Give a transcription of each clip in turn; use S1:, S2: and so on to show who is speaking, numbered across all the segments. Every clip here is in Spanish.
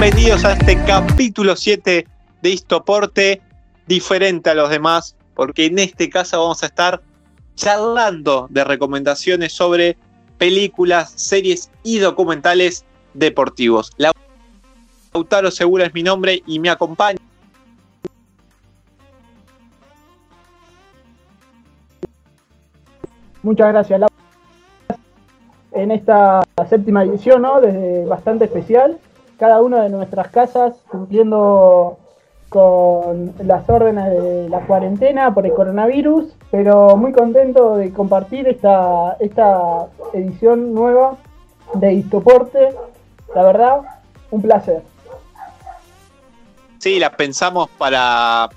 S1: Bienvenidos a este capítulo 7 de Histoporte, diferente a los demás, porque en este caso vamos a estar charlando de recomendaciones sobre películas, series y documentales deportivos. Lautaro Segura es mi nombre y me acompaña.
S2: Muchas gracias, Lautaro. En esta séptima edición, ¿no? Desde bastante especial, cada una de nuestras casas cumpliendo con las órdenes de la cuarentena por el coronavirus, pero muy contento de compartir esta, esta edición nueva de Histoporte. La verdad, un placer.
S1: Sí, la pensamos para,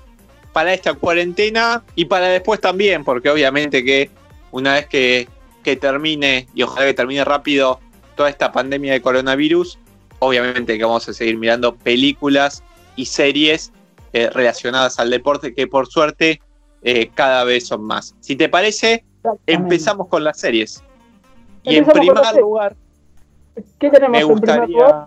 S1: para esta cuarentena y para después también, porque obviamente que una vez que, que termine, y ojalá que termine rápido, toda esta pandemia de coronavirus, obviamente que vamos a seguir mirando películas y series eh, relacionadas al deporte, que por suerte eh, cada vez son más. Si te parece, empezamos con las series. Y en primer lugar,
S2: ¿qué tenemos
S1: me gustaría,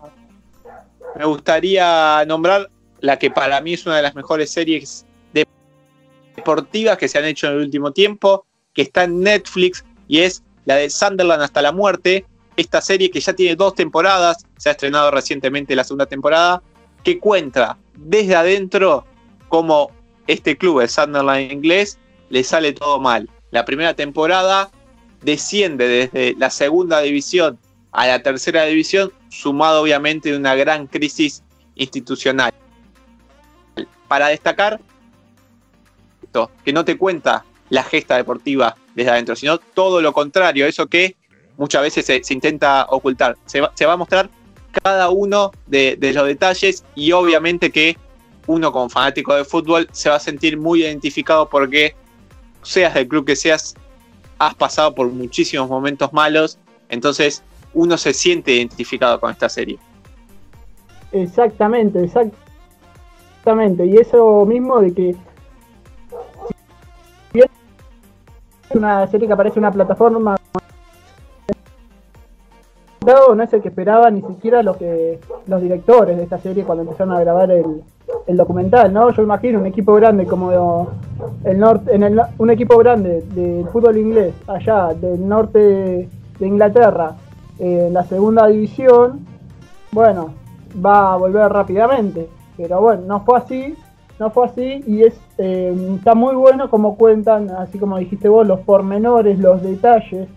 S1: me gustaría nombrar la que para mí es una de las mejores series deportivas que se han hecho en el último tiempo, que está en Netflix y es la de Sunderland hasta la muerte, esta serie que ya tiene dos temporadas, se ha estrenado recientemente la segunda temporada, que cuenta desde adentro cómo este club, el Sunderland inglés, le sale todo mal. La primera temporada desciende desde la segunda división a la tercera división, sumado obviamente de una gran crisis institucional. Para destacar, que no te cuenta la gesta deportiva desde adentro, sino todo lo contrario, eso que muchas veces se, intenta ocultar. Se va, a mostrar cada uno de, los detalles y obviamente que uno como fanático de fútbol se va a sentir muy identificado porque seas del club que seas, has pasado por muchísimos momentos malos, entonces uno se siente identificado con esta serie.
S2: Exactamente, exactamente. Y eso mismo de que es una serie que aparece en una plataforma no es el que esperaba ni siquiera los que los directores de esta serie cuando empezaron a grabar el, documental, ¿no? Yo imagino un equipo grande como el norte, en el, un equipo grande del fútbol inglés allá del norte de Inglaterra, en la segunda división, bueno, va a volver rápidamente, pero bueno, no fue así, no fue así y es eh, está muy bueno como cuentan, así como dijiste vos, los pormenores, los detalles.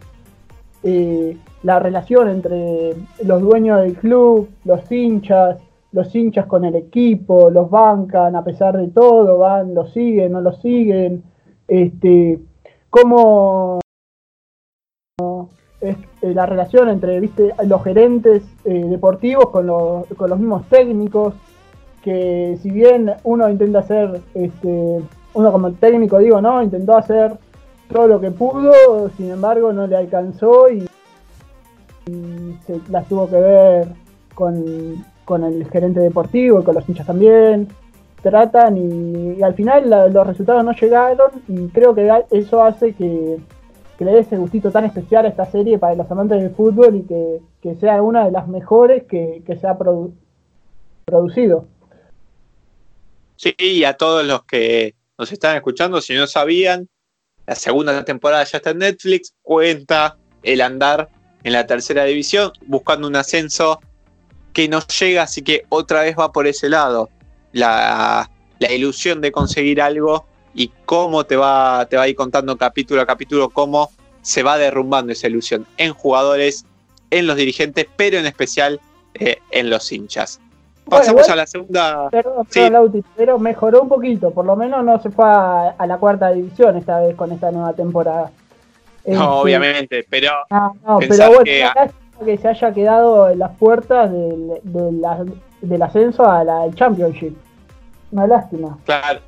S2: Eh, la relación entre los dueños del club, los hinchas, los hinchas con el equipo, los bancan a pesar de todo, van, los siguen, no los siguen, este, cómo es eh, la relación entre ¿viste? los gerentes eh, deportivos con los, con los mismos técnicos, que si bien uno intenta hacer, este, uno como técnico digo, ¿no? Intentó hacer todo lo que pudo, sin embargo no le alcanzó y se las tuvo que ver con, el gerente deportivo y con los hinchas también. Tratan y, al final los resultados no llegaron y creo que eso hace que, le dé ese gustito tan especial a esta serie para los amantes del fútbol y que, sea una de las mejores que, se ha producido.
S1: Sí, y a todos los que nos están escuchando, si no sabían, la segunda temporada ya está en Netflix, cuenta el andar en la tercera división, buscando un ascenso que no llega, así que otra vez va por ese lado. La, ilusión de conseguir algo y cómo te va, te va a ir contando capítulo a capítulo cómo se va derrumbando esa ilusión en jugadores, en los dirigentes, pero en especial eh, en los hinchas. Pasamos a la segunda.
S2: pero mejoró un poquito, por lo menos no se fue a, la cuarta división esta vez con esta nueva temporada.
S1: No, este, obviamente, pero.
S2: No, pero bueno, que, que se haya quedado en las puertas del, ascenso a la Championship. Una lástima.
S1: Claro,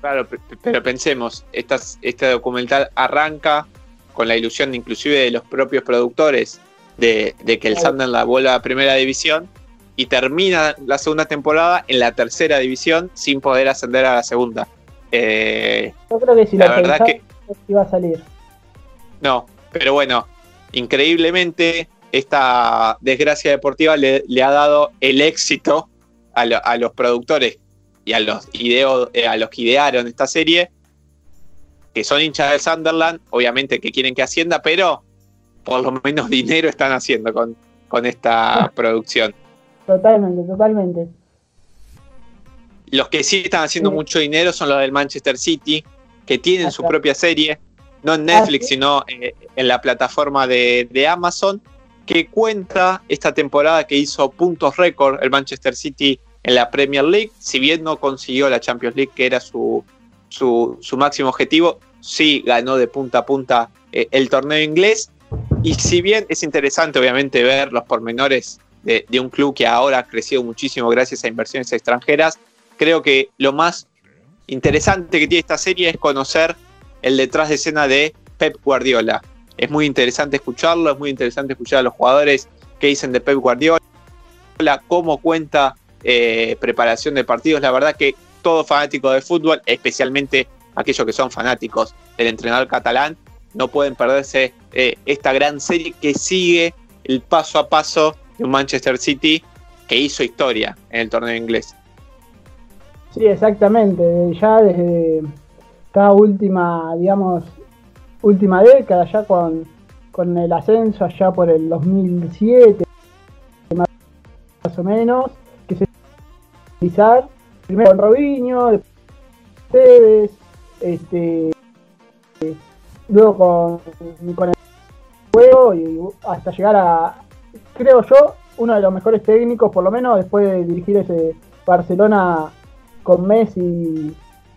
S1: claro, pero pensemos, este documental arranca con la ilusión inclusive de los propios productores de, que el Sunderland vuelva a primera división y termina la segunda temporada en la tercera división sin poder ascender a la segunda.
S2: Eh, Yo creo que si la verdad que iba a salir.
S1: No, pero bueno, increíblemente esta desgracia deportiva le, ha dado el éxito a, los productores y a los, eh, a los que idearon esta serie, que son hinchas del Sunderland, obviamente que quieren que ascienda, pero por lo menos dinero están haciendo con, con esta producción.
S2: Totalmente, totalmente.
S1: Los que sí están haciendo mucho dinero son los del Manchester City, que tienen su propia serie, no en Netflix, sino eh, en la plataforma de, Amazon, que cuenta esta temporada que hizo puntos récord el Manchester City en la Premier League, si bien no consiguió la Champions League, que era su, su, máximo objetivo, sí ganó de punta a punta eh, el torneo inglés. Y si bien es interesante, obviamente, ver los pormenores de, de, un club que ahora ha crecido muchísimo gracias a inversiones extranjeras, creo que lo más interesante que tiene esta serie es conocer el detrás de escena de Pep Guardiola. Es muy interesante escucharlo, es muy interesante escuchar a los jugadores que dicen de Pep Guardiola, cómo cuenta eh, preparación de partidos. La verdad que todo fanático de fútbol, especialmente aquellos que son fanáticos del entrenador catalán, no pueden perderse eh, esta gran serie que sigue el paso a paso de un Manchester City que hizo historia en el torneo inglés.
S2: Sí, exactamente. Ya desde esta última, digamos, última década, ya con, con el ascenso allá por el 2007, más o menos, que se utilizar primero con Robinho, después este, luego con, con el juego y hasta llegar a, creo yo, uno de los mejores técnicos, por lo menos después de dirigir ese Barcelona con Messi,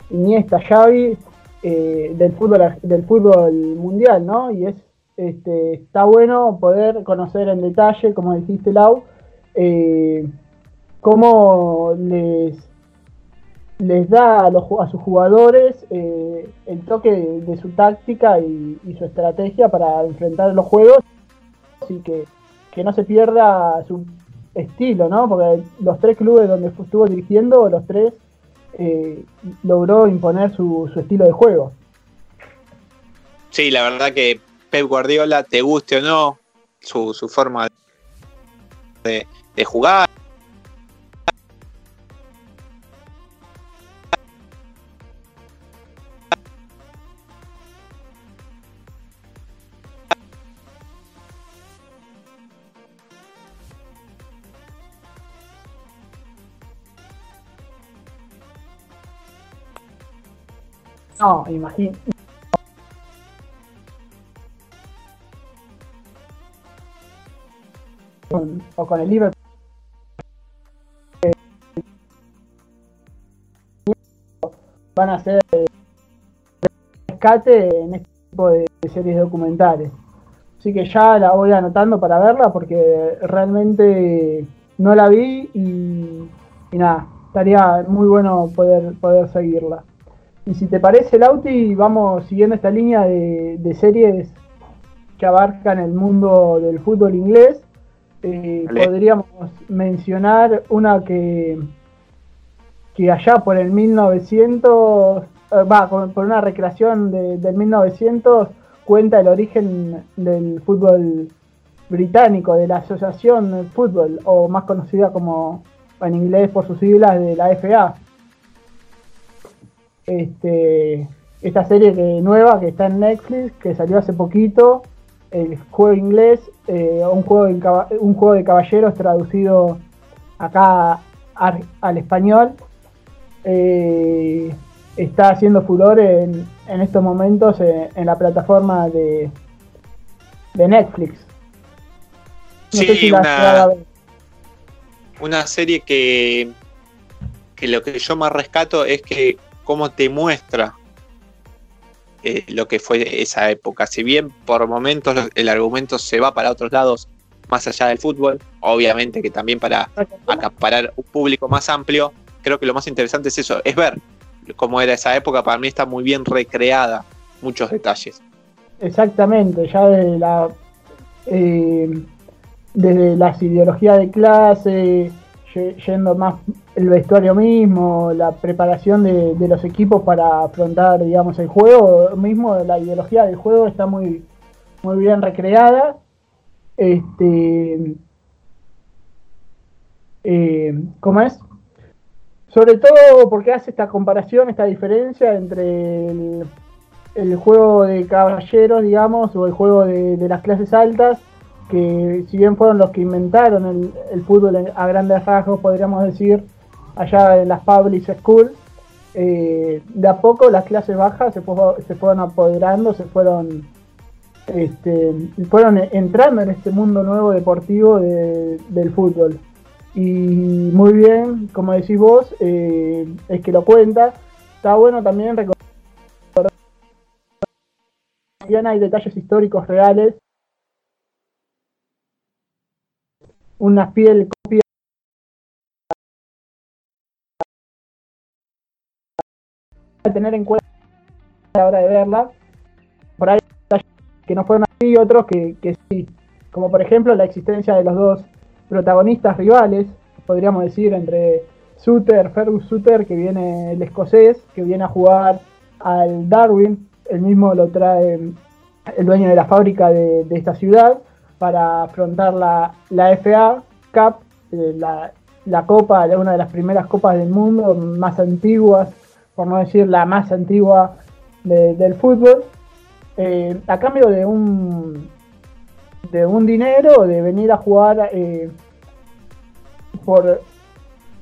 S2: Iniesta, Xavi, eh, del fútbol del fútbol mundial, ¿no? Y es este, está bueno poder conocer en detalle, como dijiste Lau, eh, cómo les les da a, los, a sus jugadores eh, el toque de, su táctica y, su estrategia para enfrentar los juegos y que, que no se pierda su estilo, ¿no? Porque los tres clubes donde estuvo dirigiendo, los tres eh, logró imponer su, estilo de juego.
S1: Sí, la verdad que Pep Guardiola, te guste o no, su, forma de, jugar,
S2: No, imagino. o con el Liverpool. Van a hacer rescate en este tipo de series documentales. Así que ya la voy anotando para verla porque realmente no la vi y, y nada, estaría muy bueno poder, poder seguirla. Y si te parece, Lauti, vamos siguiendo esta línea de, series que abarcan el mundo del fútbol inglés. Eh, podríamos mencionar una que, que allá por el 1900, eh, va, por una recreación del 1900, cuenta el origen del fútbol británico, de la Asociación de Fútbol, o más conocida como en inglés por sus siglas de la FA este, esta serie que, nueva que está en Netflix, que salió hace poquito, el juego inglés, eh, un, juego de, un juego de caballeros traducido acá al, español. Eh, está haciendo furor en, estos momentos en, la plataforma de, de Netflix.
S1: sí, una, serie que, que lo que yo más rescato es que cómo te muestra eh, lo que fue esa época. Si bien por momentos el argumento se va para otros lados más allá del fútbol, obviamente que también para acaparar un público más amplio, creo que lo más interesante es eso, es ver cómo era esa época. Para mí está muy bien recreada muchos detalles.
S2: Exactamente, ya desde la eh, desde las ideologías de clase, yendo más el vestuario mismo, la preparación de, los equipos para afrontar, digamos, el juego mismo, la ideología del juego está muy, muy bien recreada Este, eh, ¿Cómo es? Sobre todo porque hace esta comparación, esta diferencia entre el, juego de caballeros, digamos, o el juego de, las clases altas, que si bien fueron los que inventaron el, fútbol a grandes rasgos, podríamos decir, allá en las public school, eh, de a poco las clases bajas se, fueron apoderando, se fueron este, fueron entrando en este mundo nuevo deportivo del fútbol. Y muy bien, como decís vos, eh, es que lo cuenta. Está bueno también recordar hay detalles históricos reales. Una fiel copia tener en cuenta a la hora de verla. Por ahí que no fueron así, otros que, sí. Como por ejemplo la existencia de los dos protagonistas rivales, podríamos decir, entre Suter, Fergus Suter, que viene el escocés, que viene a jugar al Darwin, el mismo lo trae el dueño de la fábrica de, esta ciudad, para afrontar la, la FA Cup, eh, la, la copa, una de las primeras copas del mundo, más antiguas, por no decir la más antigua del fútbol. Eh, a cambio de un de un dinero, de venir a jugar eh, por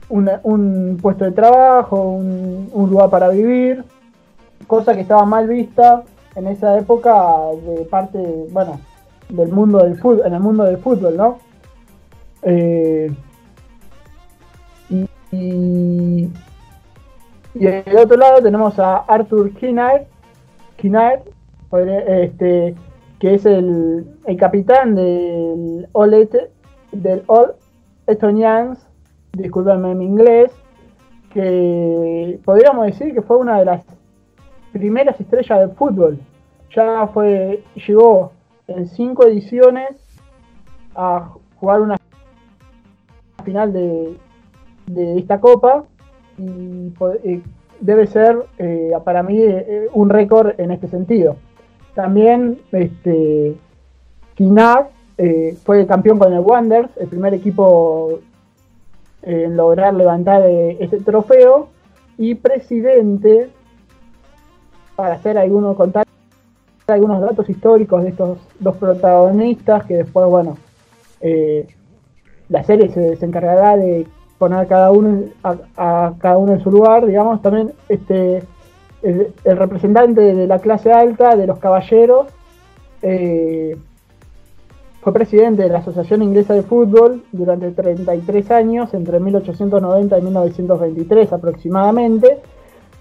S2: un puesto de trabajo, un, lugar para vivir, cosa que estaba mal vista en esa época de parte, bueno, del mundo del fútbol, en el mundo del fútbol, ¿no? Eh, y, y, del otro lado tenemos a Arthur Kinnaird, Kinnaird este, que es el, capitán del All, del All Estonians, discúlpenme mi inglés, que podríamos decir que fue una de las primeras estrellas del fútbol. Ya fue, llegó en cinco ediciones a jugar una final de, de esta copa y eh, debe ser eh, para mí eh, un récord en este sentido. También este, Kinar eh, fue campeón con el Wanderers, el primer equipo en lograr levantar este trofeo, y presidente, para hacer algunos, contar algunos datos históricos de estos dos protagonistas, que después, bueno, eh, la serie se, encargará de poner cada uno a, cada uno en su lugar, digamos, también este el, representante de la clase alta, de los caballeros, eh, fue presidente de la Asociación Inglesa de Fútbol durante 33 años, entre 1890 y 1923 aproximadamente,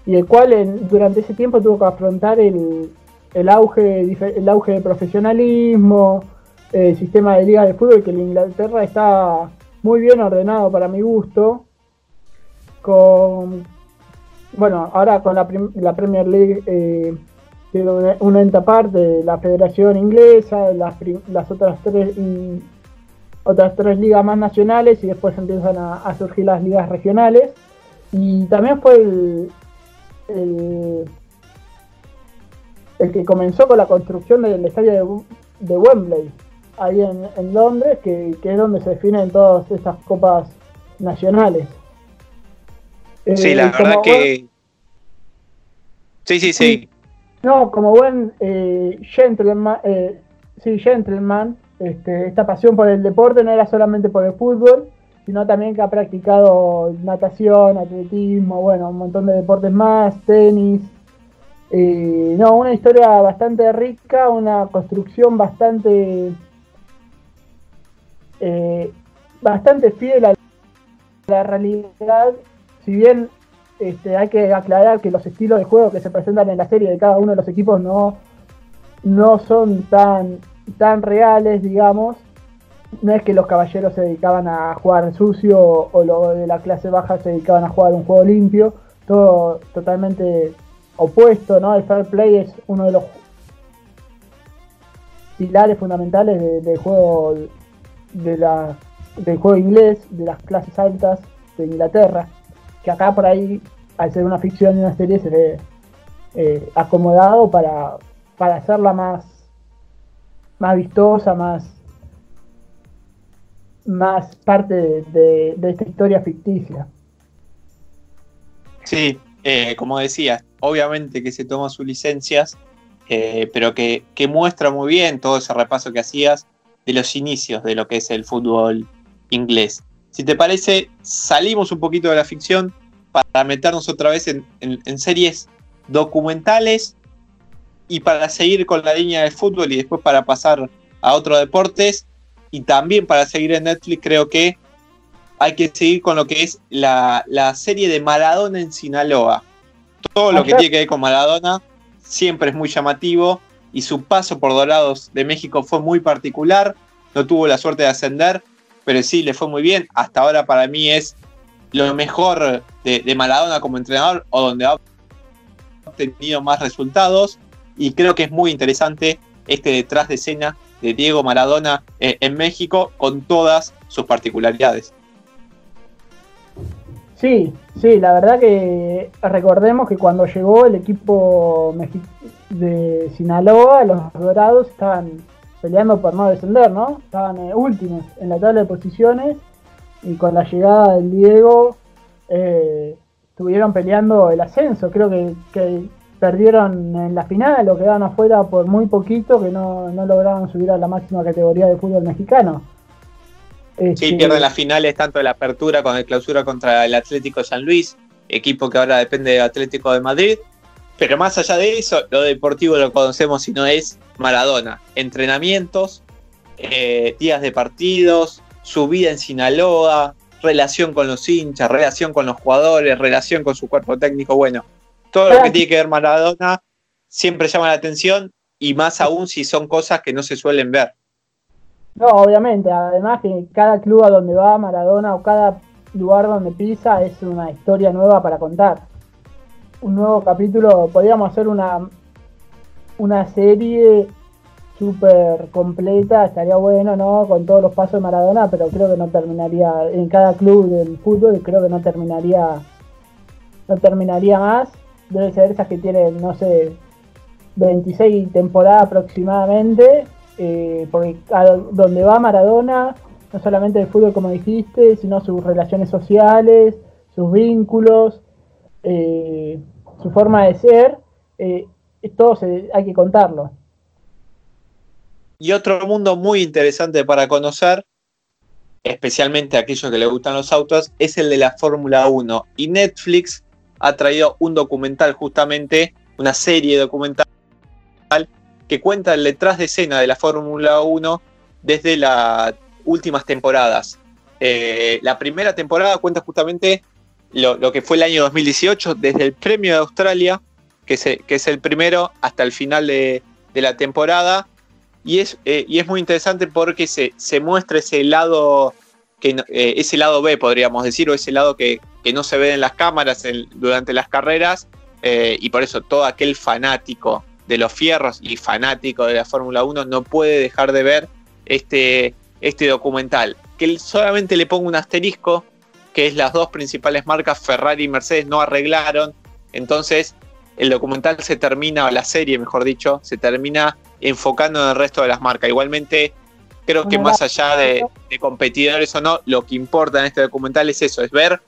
S2: y el cual durante ese tiempo tuvo que afrontar el, auge, el auge de profesionalismo, el sistema de ligas de fútbol, que en Inglaterra está muy bien ordenado para mi gusto, con bueno, ahora con la, Premier League eh, una, ente aparte, la Federación Inglesa, las, otras tres otras tres ligas más nacionales y después empiezan a, surgir las ligas regionales. Y también fue el, el, que comenzó con la construcción del estadio de, Wembley, ahí en, Londres, que, que, es donde se definen todas estas copas nacionales.
S1: Sí, la eh, verdad que. Sí, sí, sí.
S2: No, como buen eh, gentleman, eh, sí, gentleman, este, esta pasión por el deporte no era solamente por el fútbol, sino también que ha practicado natación, atletismo, bueno, un montón de deportes más, tenis. Eh, no, una historia bastante rica, una construcción bastante bastante fiel a la realidad si bien este, hay que aclarar que los estilos de juego que se presentan en la serie de cada uno de los equipos no, no son tan, tan reales, digamos. No es que los caballeros se dedicaban a jugar sucio o los de la clase baja se dedicaban a jugar un juego limpio. Todo totalmente opuesto, ¿no? El fair play es uno de los pilares fundamentales del juego de la, del juego inglés, de las clases altas de Inglaterra que acá por ahí, al ser una ficción y una serie, se ve eh, acomodado para, para hacerla más, más vistosa, más, más parte de, esta historia ficticia.
S1: Sí, eh, como decía, obviamente que se tomó sus licencias, eh, pero que, muestra muy bien todo ese repaso que hacías de los inicios de lo que es el fútbol inglés. Si te parece, salimos un poquito de la ficción para meternos otra vez en, en series documentales y para seguir con la línea del fútbol y después para pasar a otros deportes y también para seguir en Netflix creo que hay que seguir con lo que es la, serie de Maradona en Sinaloa. Todo lo que tiene que ver con Maradona siempre es muy llamativo y su paso por Dorados de México fue muy particular. No tuvo la suerte de ascender, pero sí le fue muy bien. Hasta ahora para mí es lo mejor de, de Maradona como entrenador o donde ha obtenido más resultados. Y creo que es muy interesante este detrás de escena de Diego Maradona eh, en México con todas sus particularidades.
S2: Sí, sí, la verdad que recordemos que cuando llegó el equipo de Sinaloa, los Dorados estaban peleando por no descender, ¿no? Estaban eh, últimos en la tabla de posiciones y con la llegada del Diego eh, estuvieron peleando el ascenso. Creo que, perdieron en la final o quedaron afuera por muy poquito que no, no lograron subir a la máxima categoría de fútbol mexicano.
S1: Sí, este, pierden las finales tanto de la apertura con el clausura contra el Atlético San Luis, equipo que ahora depende del Atlético de Madrid. Pero más allá de eso, lo deportivo lo conocemos si no es Maradona. Entrenamientos, eh, días de partidos, su vida en Sinaloa, relación con los hinchas, relación con los jugadores, relación con su cuerpo técnico. Bueno, todo lo que tiene que ver Maradona siempre llama la atención y más aún si son cosas que no se suelen ver.
S2: No, obviamente, además que cada club a donde va Maradona o cada lugar donde pisa es una historia nueva para contar. Un nuevo capítulo, podríamos hacer una, una serie súper completa, estaría bueno, ¿no? Con todos los pasos de Maradona, pero creo que no terminaría, en cada club del fútbol, creo que no terminaría, no terminaría más debe ser esas que tienen, no sé, 26 temporadas aproximadamente, eh, porque donde va Maradona, no solamente el fútbol como dijiste, sino sus relaciones sociales, sus vínculos, eh, su forma de ser, eh, todo hay que contarlo.
S1: Y otro mundo muy interesante para conocer, especialmente a aquellos que les gustan los autos, es el de la Fórmula 1. Y Netflix ha traído un documental justamente, una serie documental que cuenta el detrás de escena de la Fórmula 1 desde las últimas temporadas. Eh, la primera temporada cuenta justamente lo, que fue el año 2018, desde el Premio de Australia, que es, el primero, hasta el final de, la temporada. Y es, eh, y es muy interesante porque se, muestra ese lado eh, ese lado B, podríamos decir, o ese lado que, no se ve en las cámaras durante las carreras, y por eso todo aquel fanático de los fierros y fanático de la Fórmula 1 no puede dejar de ver este, este documental. Que solamente le pongo un asterisco, que es las dos principales marcas, Ferrari y Mercedes, no arreglaron. Entonces, el documental se termina, o la serie, mejor dicho, se termina enfocando en el resto de las marcas. Igualmente, Creo que más allá de, competidores o no, lo que importa en este documental es eso, es ver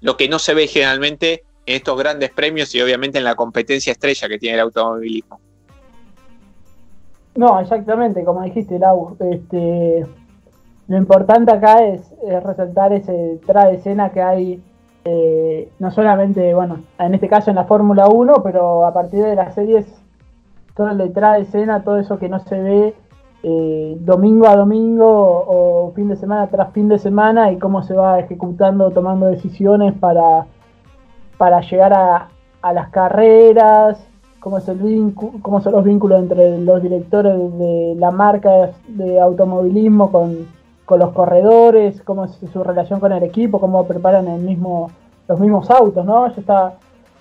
S1: lo que no se ve generalmente en estos grandes premios y obviamente en la competencia estrella que tiene el automovilismo.
S2: No, exactamente, como dijiste, Lau, este, lo importante acá es, resaltar ese tra de escena que hay, eh, no solamente, bueno, en este caso en la Fórmula 1, pero a partir de las series, todo el detrás de escena, todo eso que no se ve eh, domingo a domingo o fin de semana tras fin de semana y cómo se va ejecutando, tomando decisiones para, para llegar a, las carreras, cómo, son los vínculos entre los directores de la marca de automovilismo con, los corredores, cómo es su relación con el equipo, cómo preparan el mismo, los mismos autos, ¿no? Eso está,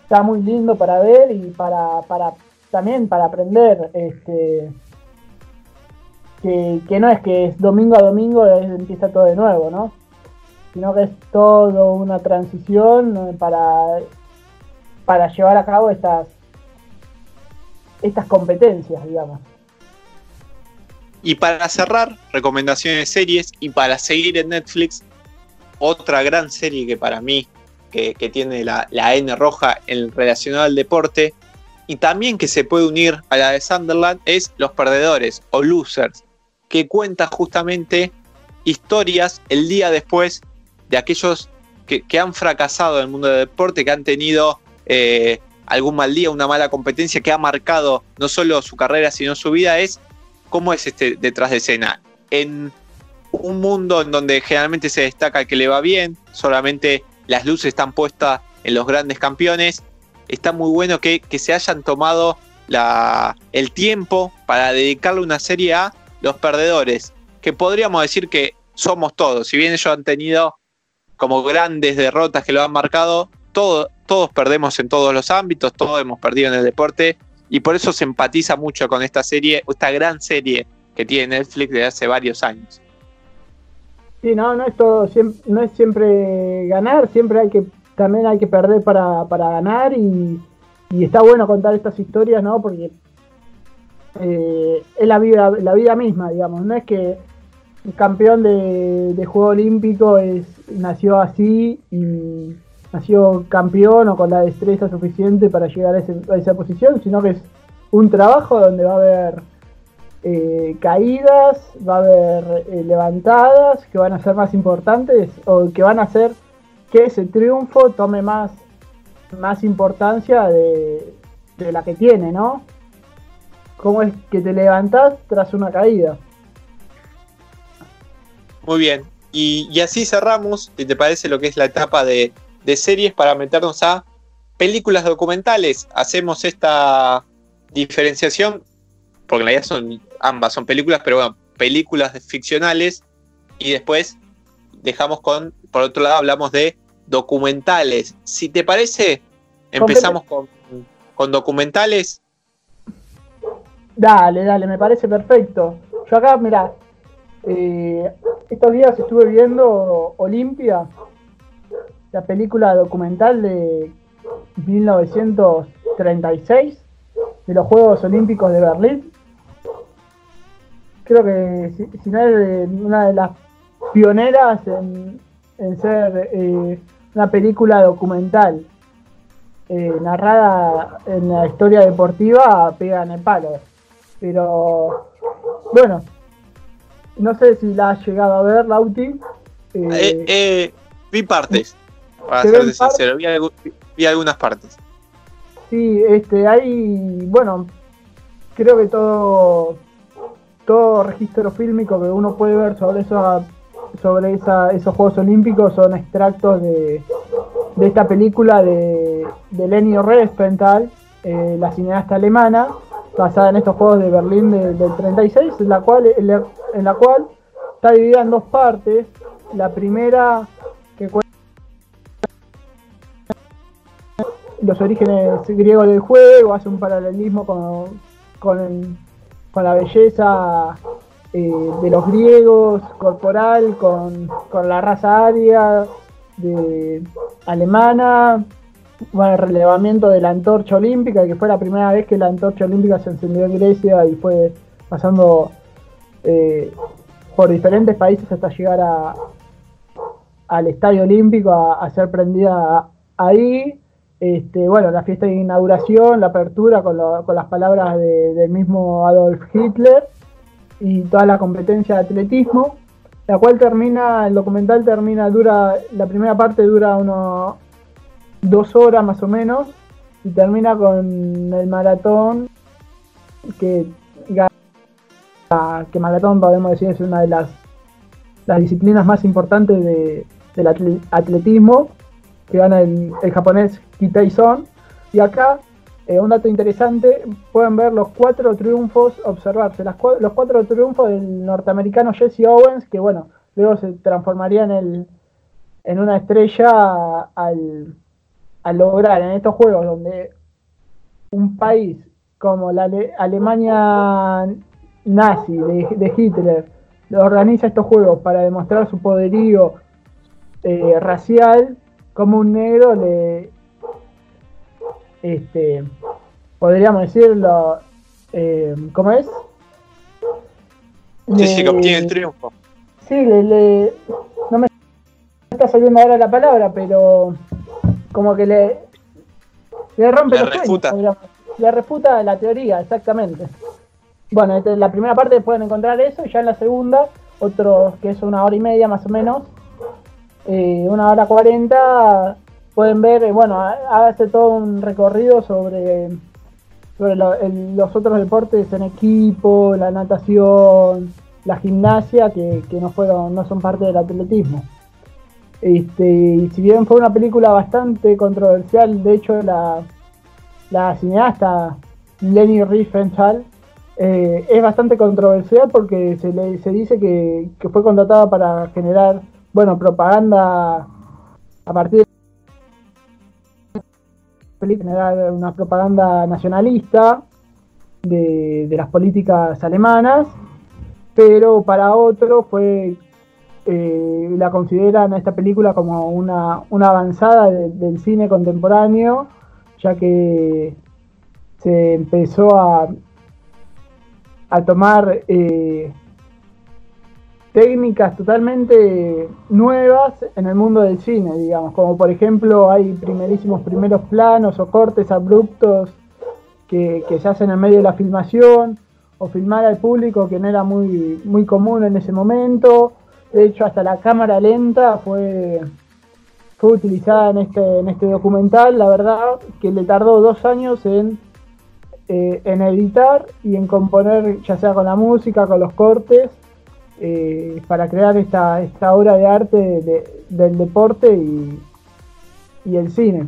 S2: está muy lindo para ver y para, para también para aprender. Este, que, no es que es domingo a domingo empieza todo de nuevo, ¿no? Sino que es todo una transición para, para llevar a cabo estas, estas competencias, digamos.
S1: Y para cerrar, recomendaciones de series y para seguir en Netflix, otra gran serie que para mí, que, tiene la, la, N roja en relacionado al deporte, y también que se puede unir a la de Sunderland, es Los Perdedores o Losers, que cuenta justamente historias el día después de aquellos que, han fracasado en el mundo del deporte, que han tenido eh, algún mal día, una mala competencia que ha marcado no solo su carrera, sino su vida, es cómo es este detrás de escena. En un mundo en donde generalmente se destaca que le va bien, solamente las luces están puestas en los grandes campeones, está muy bueno que, se hayan tomado la, el tiempo para dedicarle una serie a los perdedores, que podríamos decir que somos todos, si bien ellos han tenido como grandes derrotas que lo han marcado, todos perdemos en todos los ámbitos, todos hemos perdido en el deporte y por eso se empatiza mucho con esta serie, esta gran serie que tiene Netflix desde hace varios años.
S2: Sí, no, no es todo, no es siempre ganar, siempre hay que, también hay que perder para, ganar y, está bueno contar estas historias, ¿no? Porque eh, es la vida, la vida misma, digamos, no es que campeón de, de juego olímpico es, nació así y nació campeón o con la destreza suficiente para llegar a, esa posición, sino que es un trabajo donde va a haber eh, caídas, va a haber eh, levantadas que van a ser más importantes o que van a hacer que ese triunfo tome más, más importancia de, la que tiene, ¿no? ¿Cómo es que te levantás tras una caída?
S1: Muy bien. Y, y así cerramos, si te parece, lo que es la etapa de, de series para meternos a películas documentales. Hacemos esta diferenciación, porque en realidad son ambas son películas, pero bueno, películas ficcionales y después dejamos con, por otro lado, hablamos de documentales. Si te parece, empezamos con, con documentales.
S2: Dale, dale, me parece perfecto. Yo acá, mira, eh, estos días estuve viendo Olimpia la película documental de 1936 de los Juegos Olímpicos de Berlín. Creo que si, no es una de las pioneras en, ser eh, una película documental eh, narrada en la historia deportiva, pega en el palo. Pero bueno, no sé si la has llegado a ver, Lauti.
S1: Eh, vi partes. Para ser sincero, vi, algunas partes.
S2: Sí, este, hay, bueno, creo que todo, todo registro fílmico que uno puede ver sobre eso, sobre esa, esos Juegos Olímpicos son extractos de, de esta película de, de Leni eh, la cineasta alemana, basada en estos Juegos de Berlín del 36, en la cual, en la cual está dividida en dos partes. La primera que cuenta los orígenes griegos del juego, hace un paralelismo con, con, la belleza eh, de los griegos, corporal, con, la raza aria alemana, bueno, el relevamiento de la antorcha olímpica, que fue la primera vez que la antorcha olímpica se encendió en Grecia y fue pasando eh, por diferentes países hasta llegar a, al estadio olímpico a ser prendida ahí. Este, bueno, la fiesta de inauguración, la apertura con, las palabras del mismo Adolf Hitler y toda la competencia de atletismo, la cual termina, el documental termina, dura, la primera parte dura unos dos horas más o menos y termina con el maratón que que maratón podemos decir es una de las, las disciplinas más importantes del atletismo que gana el, japonés Kitei Son. Y acá, eh, un dato interesante, pueden ver los cuatro triunfos, observarse, los cuatro triunfos del norteamericano Jesse Owens, que bueno, luego se transformaría en, el, en una estrella al, lograr en estos juegos donde un país como la Alemania nazi de, Hitler organiza estos juegos para demostrar su poderío eh, racial como un negro le, este, podríamos decirlo, eh, ¿cómo es?
S1: Sí, sí, que obtiene el triunfo.
S2: Sí, le, no me está saliendo ahora la palabra, pero como que le, le rompe
S1: Le
S2: los
S1: refuta.
S2: sueños, le refuta la teoría, exactamente. Bueno, este, en la primera parte pueden encontrar eso, y ya en la segunda, otro que es una hora y media más o menos, eh, una hora cuarenta, pueden ver, eh, bueno, ha- hace todo un recorrido sobre, sobre lo- el- los otros deportes en equipo, la natación, la gimnasia, que, que no fueron, no son parte del atletismo. Este, y si bien fue una película bastante controversial, de hecho la, la cineasta Leni Riefenstahl eh, es bastante controversial porque se, le, se dice que, que fue contratada para generar, bueno, propaganda a partir de generar una propaganda nacionalista de, de las políticas alemanas, pero para otros fue eh, la consideran a esta película como una, una avanzada de- del cine contemporáneo, ya que se empezó a, a tomar eh, técnicas totalmente nuevas en el mundo del cine, digamos, como por ejemplo hay primerísimos primeros planos o cortes abruptos que, que se hacen en medio de la filmación, o filmar al público que no era muy, muy común en ese momento. De hecho, hasta la cámara lenta fue, fue utilizada en este, en este documental. La verdad que le tardó dos años en, eh, en editar y en componer, ya sea con la música, con los cortes, eh, para crear esta, esta obra de arte de- del deporte y, y el cine.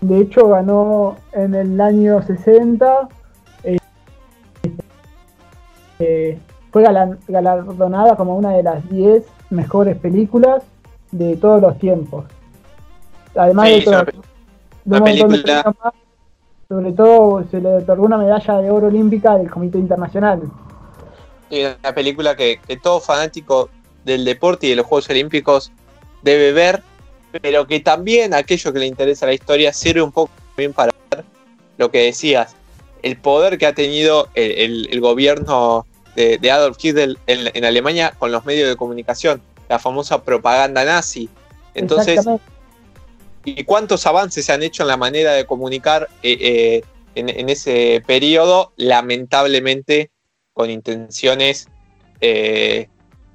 S2: De hecho, ganó en el año 60 eh, fue galardonada como una de las 10 mejores películas de todos los tiempos. Además
S1: Sí,
S2: de, todo-
S1: una pe-
S2: de
S1: una
S2: un montón de
S1: película-
S2: más, sobre todo se le otorgó una medalla de oro olímpica del Comité Internacional.
S1: Y una película que, que todo fanático del deporte y de los Juegos Olímpicos debe ver, pero que también a aquello que le interesa la historia sirve un poco también para ver lo que decías, el poder que ha tenido el, el- el gobierno de, de Adolf Hitler en, en Alemania con los medios de comunicación, la famosa propaganda nazi. Entonces. ¿y cuántos avances se han hecho en la manera de comunicar eh, eh, en, en ese periodo? Lamentablemente con intenciones eh,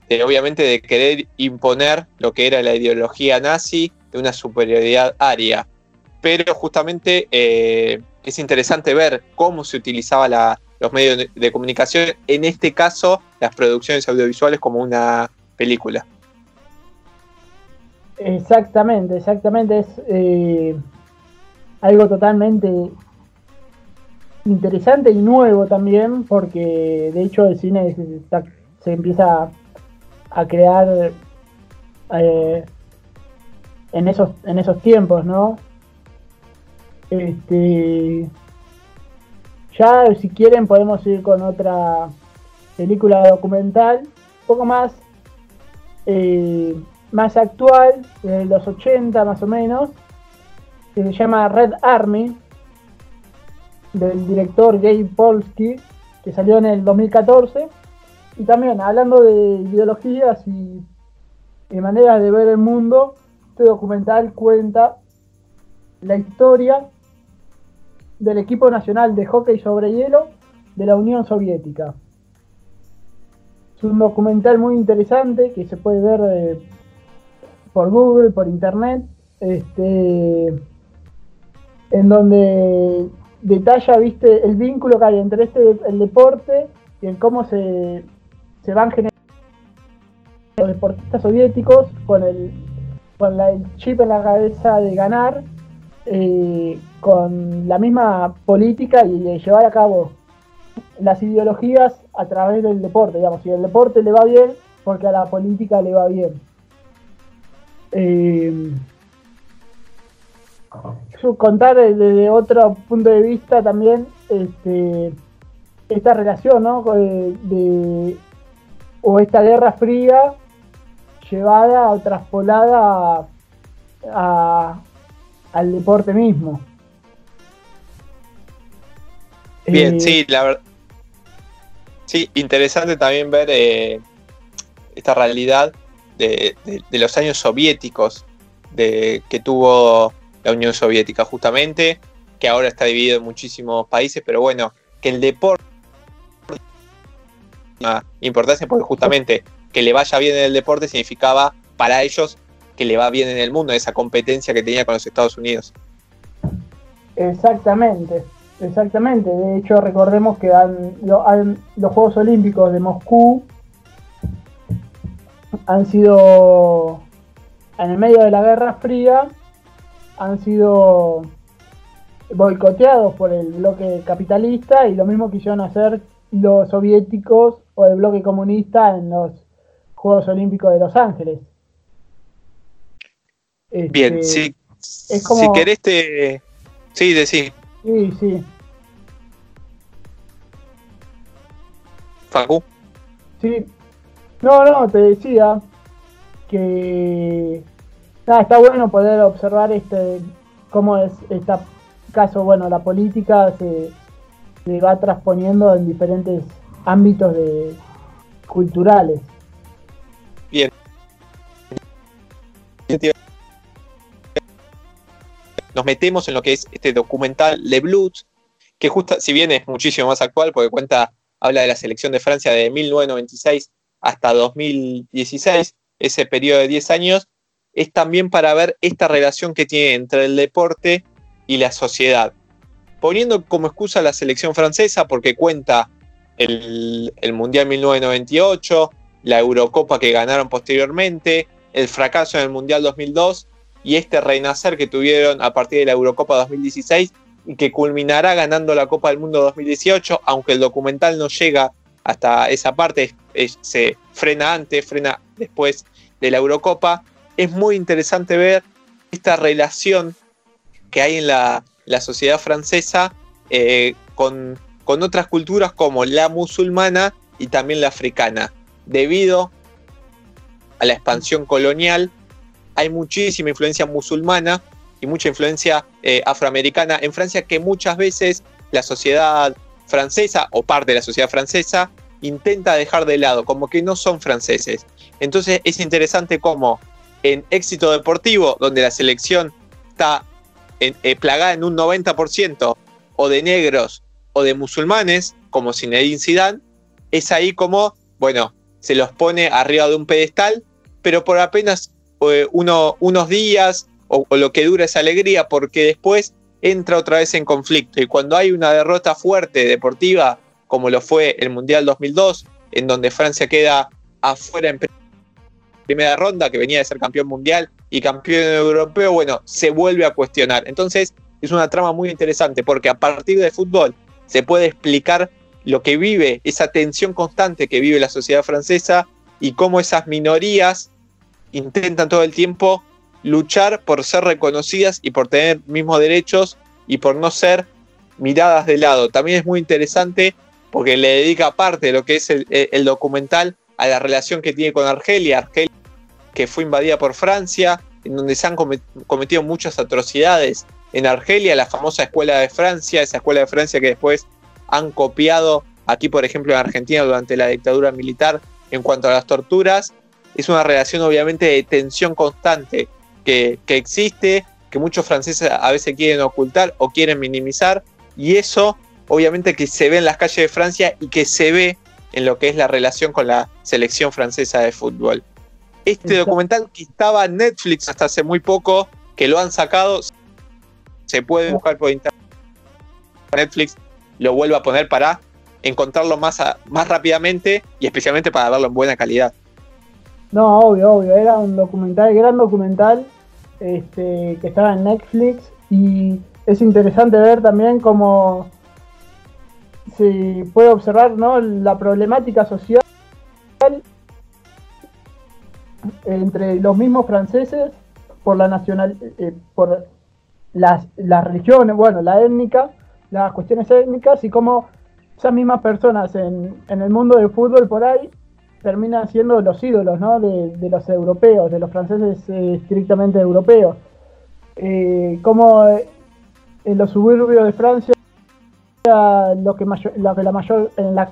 S1: de, obviamente de querer imponer lo que era la ideología nazi de una superioridad aria. Pero justamente es interesante ver cómo se utilizaba la- los medios de, comunicación, en este caso las producciones audiovisuales como una película.
S2: Exactamente, exactamente. Es eh, algo totalmente interesante y nuevo también, porque de hecho el cine se empieza a crear eh, en, esos, en esos tiempos, ¿no? Este, ya si quieren podemos ir con otra película documental, un poco más eh, más actual, de los 80 más o menos, que se llama Red Army, del director Gabe Polsky, que salió en el 2014. Y también, hablando de ideologías y maneras de ver el mundo, este documental cuenta la historia del equipo nacional de hockey sobre hielo de la Unión Soviética. Es un documental muy interesante que se puede ver eh, por Google, por internet, este, en donde detalla, viste, el vínculo que hay entre este el deporte y en cómo se, se van generando los deportistas soviéticos con el con la, el chip en la cabeza de ganar, eh, con la misma política y llevar a cabo las ideologías a través del deporte, digamos, si el deporte le va bien, porque a la política le va bien. Eh, contar desde otro punto de vista también este, esta relación, ¿no? Eh, o esta guerra fría llevada o traspolada a- al deporte mismo.
S1: Bien,
S2: Eh,
S1: sí, la verdad. Sí, interesante también ver eh, esta realidad de, los años soviéticos de, que tuvo la Unión Soviética justamente, que ahora está dividido en muchísimos países, pero bueno, que el deporte importancia porque justamente que le vaya bien en el deporte significaba para ellos que le va bien en el mundo, esa competencia que tenía con los Estados Unidos.
S2: Exactamente, exactamente. De hecho, recordemos que los Juegos Olímpicos de Moscú han sido, en el medio de la Guerra Fría, han sido boicoteados por el bloque capitalista y lo mismo quisieron hacer los soviéticos o el bloque comunista en los Juegos Olímpicos de Los Ángeles.
S1: Bien, este, si, si querés te... Sí, decí.
S2: Sí, sí.
S1: Facu.
S2: Sí. No, no, te decía que nada, está bueno poder observar este cómo es este caso, bueno, la política se, se va transponiendo en diferentes ámbitos de culturales.
S1: Bien. Nos metemos en lo que es este documental Le Blues, que justo, si bien es muchísimo más actual, porque cuenta, habla de la selección de Francia de 1996 hasta 2016, ese periodo de 10 años, es también para ver esta relación que tiene entre el deporte y la sociedad. Poniendo como excusa la selección francesa, porque cuenta el, Mundial 1998, la Eurocopa que ganaron posteriormente, el fracaso en el Mundial 2002 y este renacer que tuvieron a partir de la Eurocopa 2016 y que culminará ganando la Copa del Mundo 2018, aunque el documental no llega hasta esa parte, se frena antes, frena después de la Eurocopa. Es muy interesante ver esta relación que hay en la, sociedad francesa eh, con con otras culturas como la musulmana y también la africana. Debido a la expansión colonial, hay muchísima influencia musulmana y mucha influencia eh, afroamericana en Francia que muchas veces la sociedad francesa o parte de la sociedad francesa intenta dejar de lado, como que no son franceses. Entonces es interesante cómo en éxito deportivo, donde la selección está eh, plagada en un 90% o de negros o de musulmanes, como Zinedine Zidane, es ahí como, bueno, se los pone arriba de un pedestal, pero por apenas eh, unos días o, lo que dura esa alegría, porque después entra otra vez en conflicto. Y cuando hay una derrota fuerte deportiva, como lo fue el Mundial 2002, en donde Francia queda afuera en primera ronda, que venía de ser campeón mundial y campeón europeo, bueno, se vuelve a cuestionar. Entonces, es una trama muy interesante, porque a partir del fútbol se puede explicar lo que vive, esa tensión constante que vive la sociedad francesa y cómo esas minorías intentan todo el tiempo luchar por ser reconocidas y por tener mismos derechos y por no ser miradas de lado. También es muy interesante porque le dedica parte de lo que es el, documental a la relación que tiene con Argelia, Argelia que fue invadida por Francia, en donde se han cometido muchas atrocidades en Argelia, la famosa escuela de Francia, esa escuela de Francia que después han copiado aquí, por ejemplo, en Argentina durante la dictadura militar en cuanto a las torturas. Es una relación obviamente de tensión constante que, existe, que muchos franceses a veces quieren ocultar o quieren minimizar, y eso obviamente que se ve en las calles de Francia y que se ve en lo que es la relación con la selección francesa de fútbol. Este documental que estaba en Netflix hasta hace muy poco, que lo han sacado, se puede buscar por internet. Netflix lo vuelve a poner para encontrarlo más, más rápidamente y especialmente para darlo en buena calidad.
S2: No, obvio, obvio. Era un documental, gran documental este, que estaba en Netflix y es interesante ver también cómo se puede observar ¿no? la problemática social entre los mismos franceses por la nacional eh, por las, las religiones, bueno, la étnica, las cuestiones étnicas y cómo esas mismas personas en, en el mundo del fútbol por ahí terminan siendo los ídolos ¿no? de, los europeos, de los franceses eh, estrictamente europeos. Eh, como en los suburbios de Francia, lo que, lo que la mayor, en la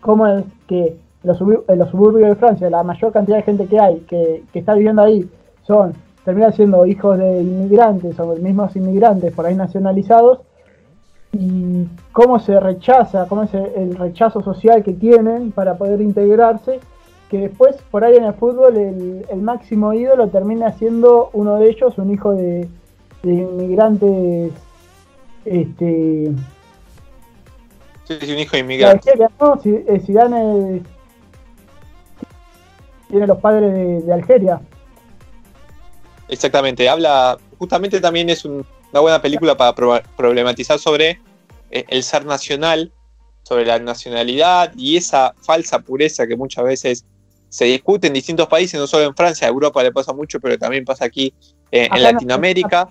S2: cómo es que los en los suburbios de Francia la mayor cantidad de gente que hay, que, que está viviendo ahí, son terminan siendo hijos de inmigrantes o mismos inmigrantes por ahí nacionalizados y cómo se rechaza, cómo es el rechazo social que tienen para poder integrarse, que después por ahí en el fútbol el, máximo ídolo termina siendo uno de ellos, un hijo de, inmigrantes, este...
S1: Sí, un hijo de inmigrantes.
S2: ¿no? Zidane tiene los padres de, de Algeria.
S1: Exactamente, habla, justamente también es una buena película para problematizar sobre eh, el ser nacional, sobre la nacionalidad y esa falsa pureza que muchas veces se discute en distintos países, no solo en Francia, a Europa le pasa mucho, pero también pasa aquí eh, en Latinoamérica.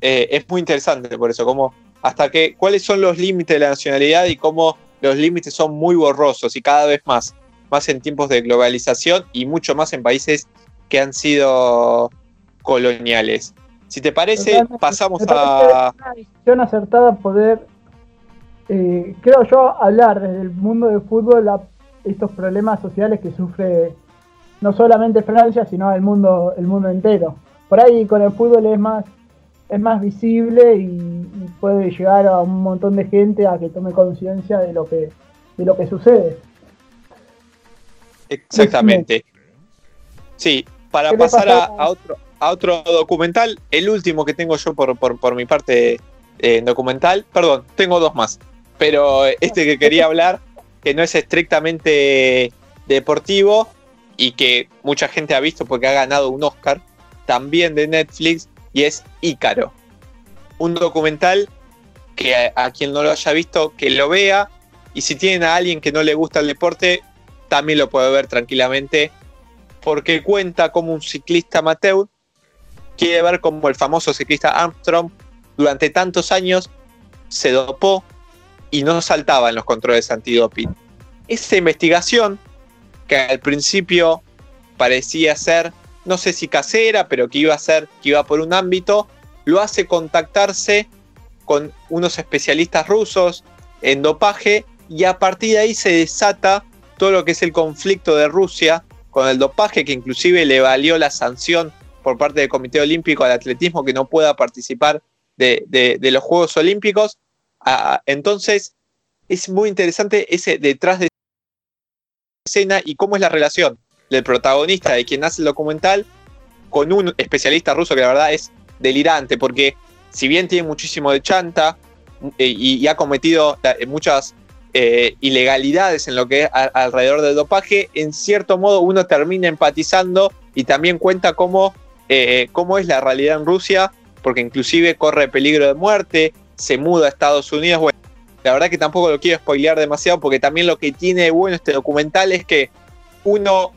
S1: Eh, es muy interesante por eso, como hasta que cuáles son los límites de la nacionalidad y cómo los límites son muy borrosos y cada vez más, más en tiempos de globalización y mucho más en países que han sido coloniales. Si te parece, pasamos a...
S2: Una decisión acertada poder, eh, creo yo, hablar desde el mundo del fútbol a estos problemas sociales que sufre no solamente Francia, sino el mundo, el mundo entero. Por ahí con el fútbol es más, es más visible y, puede llegar a un montón de gente a que tome conciencia de lo que, de lo que sucede.
S1: Exactamente. Sí, para pasar a, otro, a otro documental, el último que tengo yo por, por, mi parte eh, documental, perdón, tengo dos más, pero este que quería hablar, que no es estrictamente deportivo y que mucha gente ha visto porque ha ganado un Oscar, también de Netflix, y es Ícaro. Un documental que a, a quien no lo haya visto, que lo vea, y si tienen a alguien que no le gusta el deporte, también lo puede ver tranquilamente porque cuenta como un ciclista amateur quiere ver como el famoso ciclista Armstrong durante tantos años se dopó y no saltaba en los controles antidoping. Esa investigación, que al principio parecía ser, no sé si casera, pero que iba a ser, que iba por un ámbito, lo hace contactarse con unos especialistas rusos en dopaje y a partir de ahí se desata todo lo que es el conflicto de Rusia con el dopaje, que inclusive le valió la sanción por parte del Comité Olímpico al atletismo que no pueda participar de, los Juegos Olímpicos. Ah, entonces, es muy interesante ese detrás de escena y cómo es la relación del protagonista, de quien hace el documental, con un especialista ruso que la verdad es delirante, porque si bien tiene muchísimo de chanta eh, y, ha cometido eh, muchas eh, ilegalidades en lo que es alrededor del dopaje, en cierto modo uno termina empatizando y también cuenta cómo, eh, cómo es la realidad en Rusia, porque inclusive corre peligro de muerte, se muda a Estados Unidos. Bueno, la verdad que tampoco lo quiero spoilear demasiado, porque también lo que tiene bueno este documental es que uno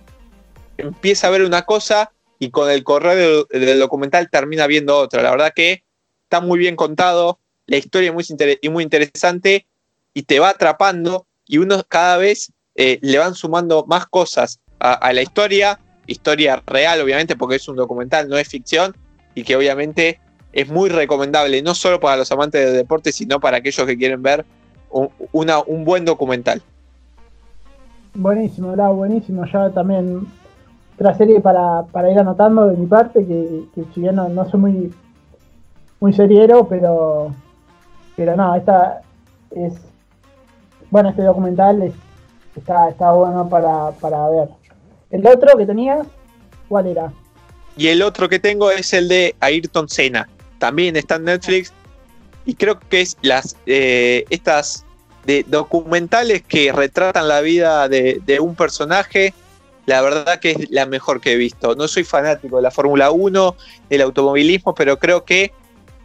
S1: empieza a ver una cosa y con el correr del, documental termina viendo otra. La verdad que está muy bien contado, la historia es muy, muy interesante y te va atrapando y uno cada vez eh, le van sumando más cosas a, la historia, historia real obviamente porque es un documental, no es ficción y que obviamente es muy recomendable, no solo para los amantes del deporte, sino para aquellos que quieren ver un, una, un buen documental.
S2: Buenísimo, buenísimo. Ya también otra serie para, ir anotando de mi parte, que, si bien no, soy muy, muy seriero, pero, pero no, esta es bueno, este documental está, está bueno para, ver. El otro que tenías, ¿cuál era?
S1: Y el otro que tengo es el de Ayrton Senna. También está en Netflix. Y creo que es las eh, estas de documentales que retratan la vida de, de, un personaje. La verdad que es la mejor que he visto. No soy fanático de la Fórmula 1, del automovilismo, pero creo que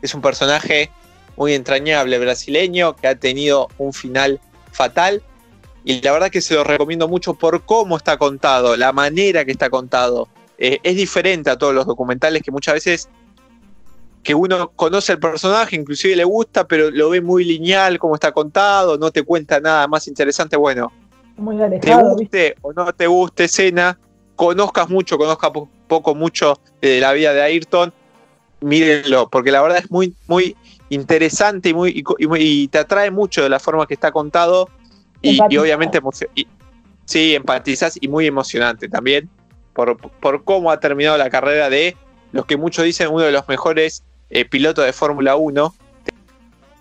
S1: es un personaje muy entrañable brasileño que ha tenido un final fatal. Y la verdad que se lo recomiendo mucho por cómo está contado, la manera que está contado. Eh, es diferente a todos los documentales que muchas veces que uno conoce el personaje, inclusive le gusta, pero lo ve muy lineal como está contado, no te cuenta nada más interesante. Bueno, te guste o no te guste escena, conozcas mucho, conozcas poco mucho de la vida de Ayrton, mírenlo, porque la verdad es muy, muy interesante y, muy, y, te atrae mucho de la forma que está contado Y, obviamente, sí, empatizas y muy emocionante también por, por, cómo ha terminado la carrera de los que muchos dicen uno de los mejores eh, pilotos de Fórmula 1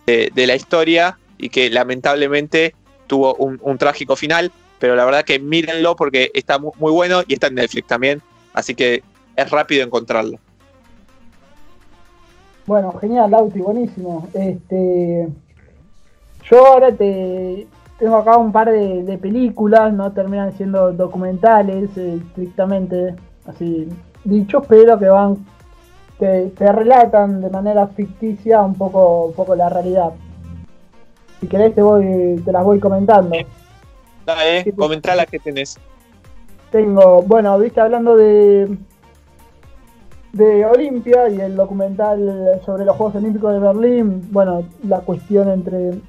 S1: de, la historia y que lamentablemente tuvo un, trágico final, pero la verdad que mírenlo porque está muy, muy bueno y está en Netflix también, así que es rápido encontrarlo.
S2: Bueno, genial, Lauti, buenísimo. Este, yo ahora te tengo acá un par de, películas, no terminan siendo documentales eh, estrictamente así dichos, pero que van te, relatan de manera ficticia un poco, un poco la realidad. Si querés te voy, te las voy comentando.
S1: Dale, comentá las que tenés.
S2: Tengo, bueno, viste hablando de de Olimpia y el documental sobre los Juegos Olímpicos de Berlín, bueno, la cuestión entre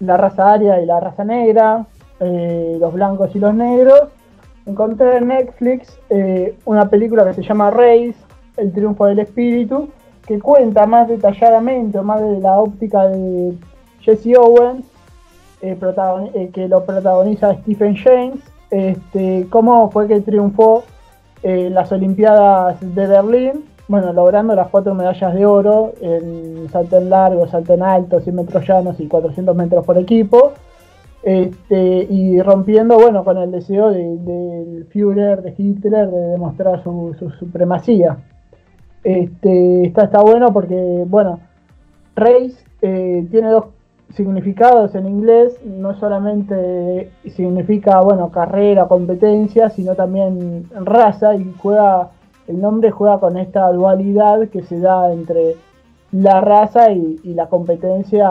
S2: la raza aria y la raza negra, eh, los blancos y los negros, encontré en Netflix eh, una película que se llama Race, El triunfo del espíritu, que cuenta más detalladamente, más de la óptica de Jesse Owens, eh, que lo protagoniza Stephen James, este, cómo fue que triunfó en las Olimpiadas de Berlín, bueno, logrando las cuatro medallas de oro en salto en largo, salto en alto, 100 metros llanos y 400 metros por equipo. Este, y rompiendo, bueno, con el deseo del Führer, de Hitler, de demostrar su, supremacía. Este, está, está bueno porque, bueno, Race eh, tiene dos significados en inglés, no solamente significa, bueno, carrera, competencia, sino también raza y juega, el nombre juega con esta dualidad que se da entre la raza y, la competencia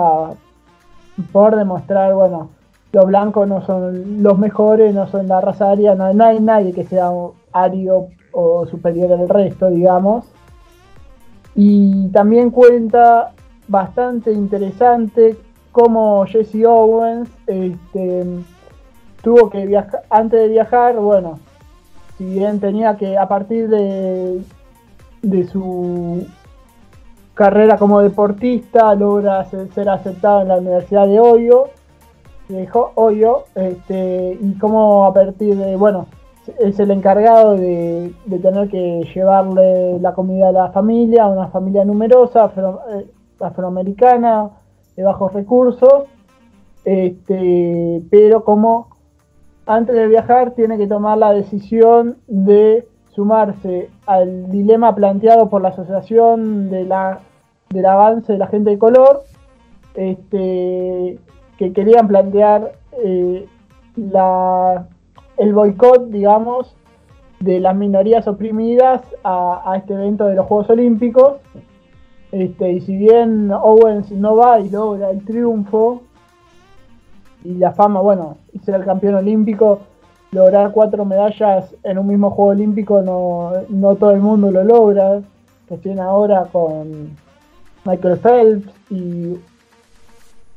S2: por demostrar, bueno, los blancos no son los mejores, no son la raza aria, no, hay nadie que sea ario o superior al resto, digamos. Y también cuenta bastante interesante como Jesse Owens este, tuvo que viajar, antes de viajar, bueno, si bien tenía que a partir de, de su carrera como deportista, logra ser, aceptado en la Universidad de Hoyo, dejó Hoyo, este, y como a partir de, bueno, es el encargado de, tener que llevarle la comida a la familia, una familia numerosa, eh, afroamericana, de bajos recursos, este, pero como antes de viajar tiene que tomar la decisión de sumarse al dilema planteado por la Asociación del Avance de la Gente de Color, este, que querían plantear eh, el boicot, digamos, de las minorías oprimidas a, a, este evento de los Juegos Olímpicos. Este, y si bien Owens no va y logra el triunfo y la fama, bueno, ser el campeón olímpico, lograr cuatro medallas en un mismo juego olímpico no, no todo el mundo lo logra. tiene ahora con Michael Phelps y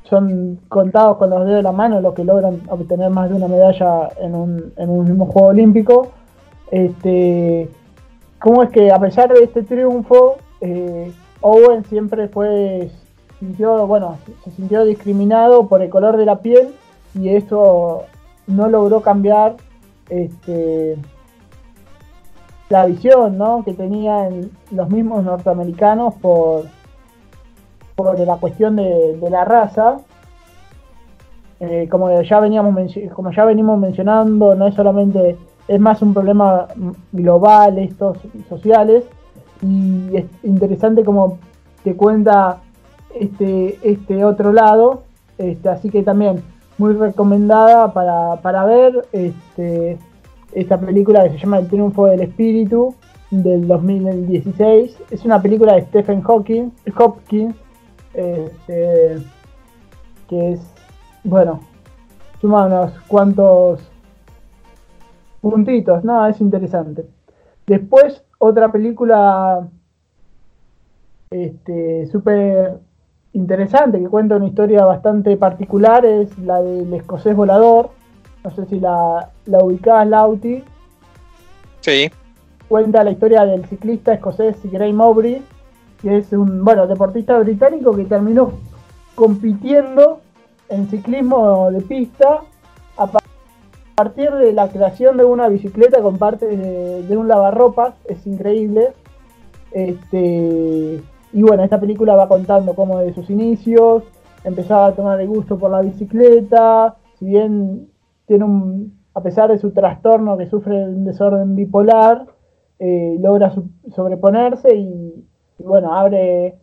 S2: son contados con los dedos de la mano los que logran obtener más de una medalla en un, en un mismo juego olímpico. Este, ¿Cómo es que a pesar de este triunfo, eh, Owen siempre fue, sintió, bueno, se sintió discriminado por el color de la piel y eso no logró cambiar este, la visión ¿no? que tenían los mismos norteamericanos por, por la cuestión de, la raza. Eh, como ya veníamos como ya venimos mencionando, no es solamente, es más un problema global, estos sociales, y es interesante como te cuenta este, este otro lado, este, así que también muy recomendada para, ver este, esta película que se llama El triunfo del espíritu del 2016. Es una película de Stephen Hawking, Hopkins, este, que es, bueno, suma unos cuantos puntitos, no, es interesante. Después otra película este, súper interesante que cuenta una historia bastante particular es la del escocés volador. No sé si la, la ubicás, Lauti.
S1: Sí.
S2: Cuenta la historia del ciclista escocés Gray Mowbray, que es un bueno deportista británico que terminó compitiendo en ciclismo de pista a partir de la creación de una bicicleta con parte de, un lavarropas, es increíble. Este, y bueno, esta película va contando cómo de sus inicios, empezaba a tomar el gusto por la bicicleta, si bien tiene un, a pesar de su trastorno que sufre un desorden bipolar, eh, logra sobreponerse y, bueno, abre,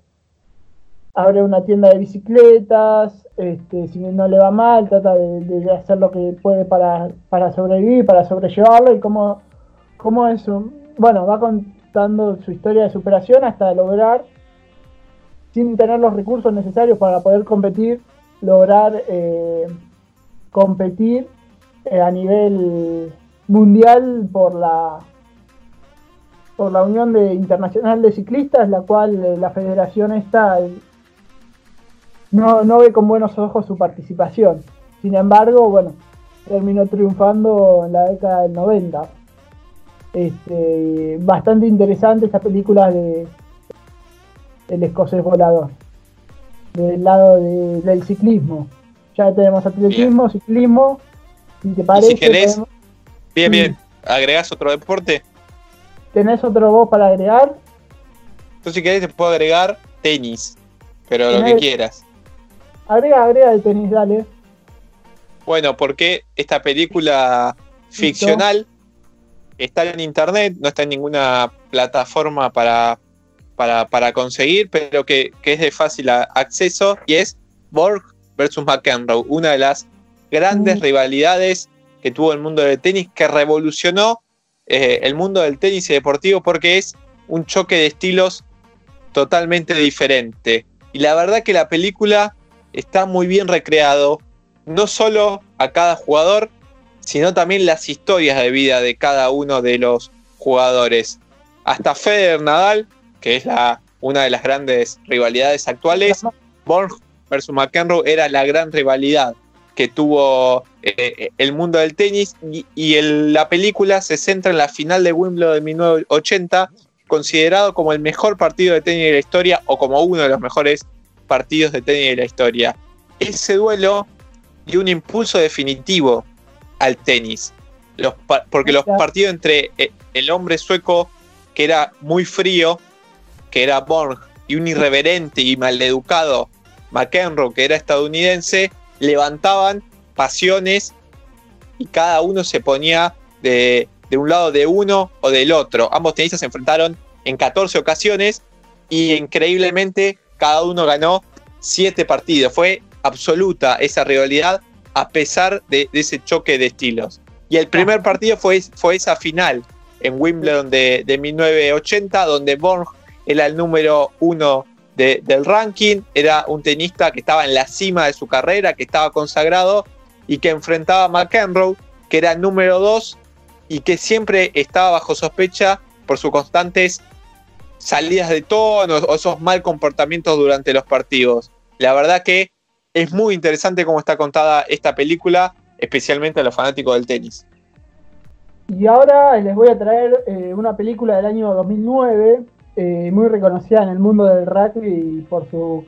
S2: abre una tienda de bicicletas, este, si no le va mal, trata de, hacer lo que puede para, para sobrevivir, para sobrellevarlo y cómo, cómo eso, bueno, va contando su historia de superación hasta lograr sin tener los recursos necesarios para poder competir, lograr eh, competir eh, a nivel mundial por la por la Unión de Internacional de Ciclistas, la cual eh, la federación está no, no ve con buenos ojos su participación. Sin embargo, bueno, terminó triunfando en la década del 90. Este, bastante interesante esta película de, el escocés volador. Del lado del ciclismo. Ya tenemos atletismo, ciclismo. Si te parece.
S1: si querés, bien, bien. ¿Agregás otro deporte?
S2: ¿Tenés otro vos para agregar?
S1: Entonces, si querés, te puedo agregar tenis. Pero lo que quieras.
S2: Agrega, agrega el tenis, dale.
S1: Bueno, porque esta película ficcional está en internet, no está en ninguna plataforma para, para, conseguir, pero que, es de fácil acceso, y es Borg versus McEnroe, una de las grandes mm. rivalidades que tuvo el mundo del tenis, que revolucionó eh, el mundo del tenis y deportivo porque es un choque de estilos totalmente diferente. Y la verdad que la película está muy bien recreado, no solo a cada jugador, sino también las historias de vida de cada uno de los jugadores. Hasta Federer Nadal que es la, una de las grandes rivalidades actuales. Borg versus McEnroe era la gran rivalidad que tuvo eh, el mundo del tenis y, la película se centra en la final de Wimbledon de 1980, considerado como el mejor partido de tenis de la historia o como uno de los mejores partidos de tenis de la historia. Ese duelo dio un impulso definitivo al tenis, porque los partidos entre eh, el hombre sueco, que era muy frío, que era Borg, y un irreverente y maleducado McEnroe, que era estadounidense, levantaban pasiones y cada uno se ponía de, un lado de uno o del otro. Ambos tenistas se enfrentaron en 14 ocasiones y increíblemente cada uno ganó 7 partidos. Fue absoluta esa rivalidad a pesar de, ese choque de estilos. Y el primer partido fue, fue esa final en Wimbledon de, de 1980, donde Borg era el número uno del ranking, era un tenista que estaba en la cima de su carrera, que estaba consagrado y que enfrentaba a McEnroe, que era el número dos y que siempre estaba bajo sospecha por sus constantes salidas de tono o esos mal comportamientos durante los partidos. La verdad que es muy interesante cómo está contada esta película, especialmente a los fanáticos del tenis.
S2: Y ahora les voy a traer eh, una película del año 2009 eh, muy reconocida en el mundo del rugby por su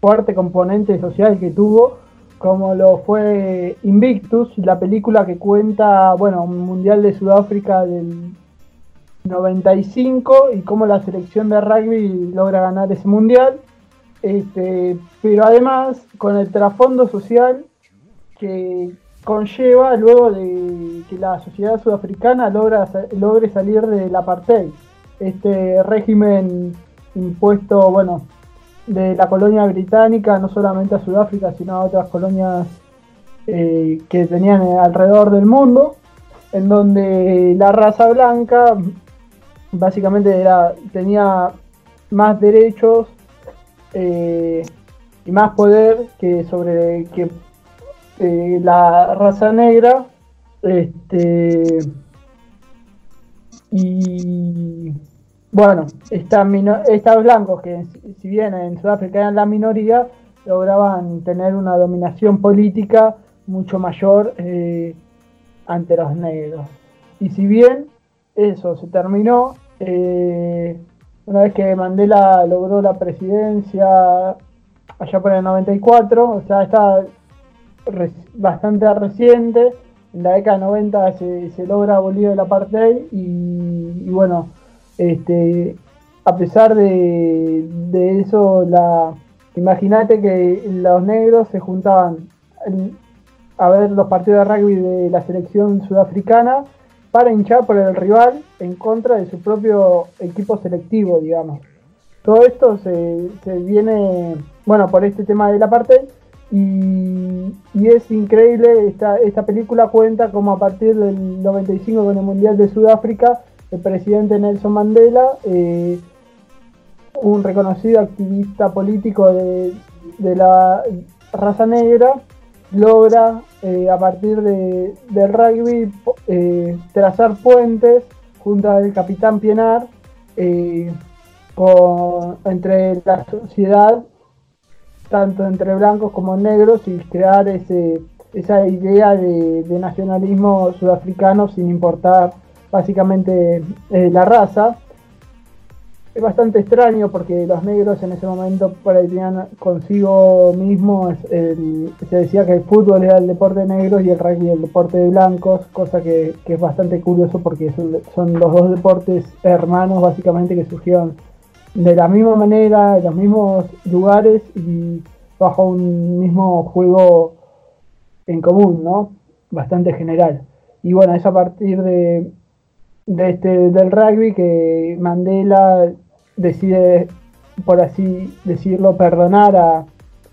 S2: fuerte componente social que tuvo, como lo fue Invictus, la película que cuenta, bueno, un mundial de Sudáfrica del 95 y cómo la selección de rugby logra ganar ese mundial. Este, pero además con el trasfondo social que conlleva luego de que la sociedad sudafricana logra, logre salir del apartheid este régimen impuesto, bueno, de la colonia británica, no solamente a Sudáfrica, sino a otras colonias eh, que tenían alrededor del mundo, en donde la raza blanca básicamente era, tenía más derechos eh, y más poder que sobre que eh, la raza negra. Este, y bueno, estos blancos que si bien en Sudáfrica eran la minoría, lograban tener una dominación política mucho mayor eh, ante los negros. Y si bien eso se terminó, eh, una vez que Mandela logró la presidencia allá por el 94, o sea, esta bastante reciente. En la década 90 se, se logra abolir el apartheid y, y bueno, este, a pesar de, eso, la imagínate que los negros se juntaban a ver los partidos de rugby de la selección sudafricana para hinchar por el rival en contra de su propio equipo selectivo, digamos. Todo esto se, viene, bueno, por este tema de la parte y, es increíble, esta, esta película cuenta como a partir del 95 con el Mundial de Sudáfrica, el presidente Nelson Mandela, eh, un reconocido activista político de, la raza negra, logra eh, a partir de, del rugby eh, trazar puentes junto al capitán Pienar entre la sociedad, tanto entre blancos como negros, y crear ese, esa idea de, de nacionalismo sudafricano sin importar básicamente la raza es bastante extraño porque los negros en ese momento por ahí tenían consigo mismo, se decía que el fútbol era el deporte de negros y el rugby el deporte de blancos, cosa que, es bastante curioso porque son, los dos deportes hermanos básicamente que surgieron de la misma manera, en los mismos lugares y bajo un mismo juego en común, ¿no? Bastante general. Y bueno, es a partir de, de este, del rugby que Mandela decide, por así decirlo, perdonar a,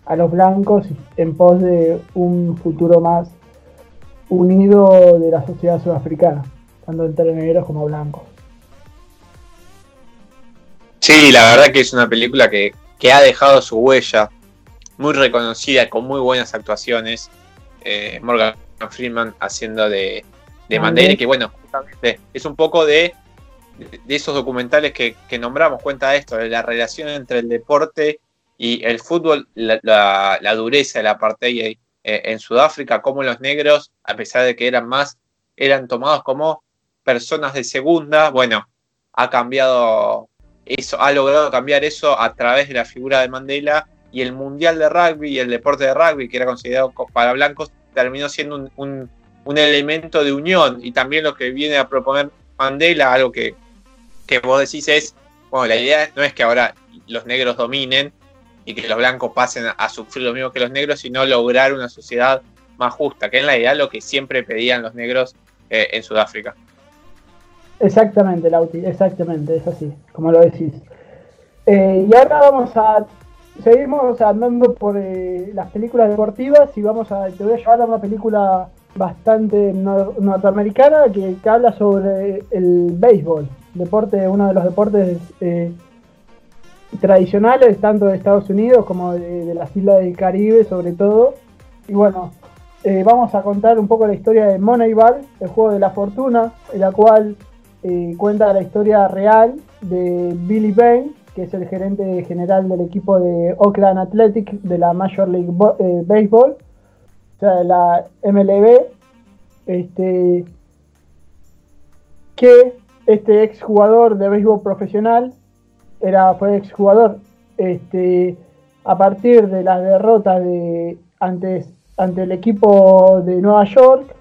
S2: a los blancos en pos de un futuro más unido de la sociedad sudafricana, tanto entre negros como blancos.
S1: Sí, la verdad que es una película que, ha dejado su huella, muy reconocida, con muy buenas actuaciones. Eh, Morgan Freeman haciendo de, de Mandela, que bueno, justamente es un poco de esos documentales que, nombramos cuenta esto, de la relación entre el deporte y el fútbol, la, dureza de la apartheid eh, en Sudáfrica, cómo los negros, a pesar de que eran más, eran tomados como personas de segunda, bueno, ha cambiado eso, ha logrado cambiar eso a través de la figura de Mandela y el Mundial de Rugby y el deporte de rugby, que era considerado para blancos, terminó siendo un elemento de unión y también lo que viene a proponer Mandela, algo que que vos decís es, bueno, la idea no es que ahora los negros dominen y que los blancos pasen a sufrir lo mismo que los negros, sino lograr una sociedad más justa, que es la idea lo que siempre pedían los negros eh, en Sudáfrica.
S2: Exactamente, Lauti, exactamente, es así, como lo decís. Eh, y ahora vamos a seguimos andando por eh, las películas deportivas y vamos a te voy a llevar a una película bastante norteamericana que, habla sobre el béisbol deporte, uno de los deportes eh, tradicionales, tanto de Estados Unidos como de, las islas del Caribe, sobre todo. Y bueno, eh, vamos a contar un poco la historia de Moneyball, el juego de la fortuna, en la cual eh, cuenta la historia real de Billy Bain, que es el gerente general del equipo de Oakland Athletic de la Major League Baseball, o sea, la MLB, este, que este exjugador de béisbol profesional era, fue exjugador este, a partir de las derrotas de, ante, ante el equipo de Nueva York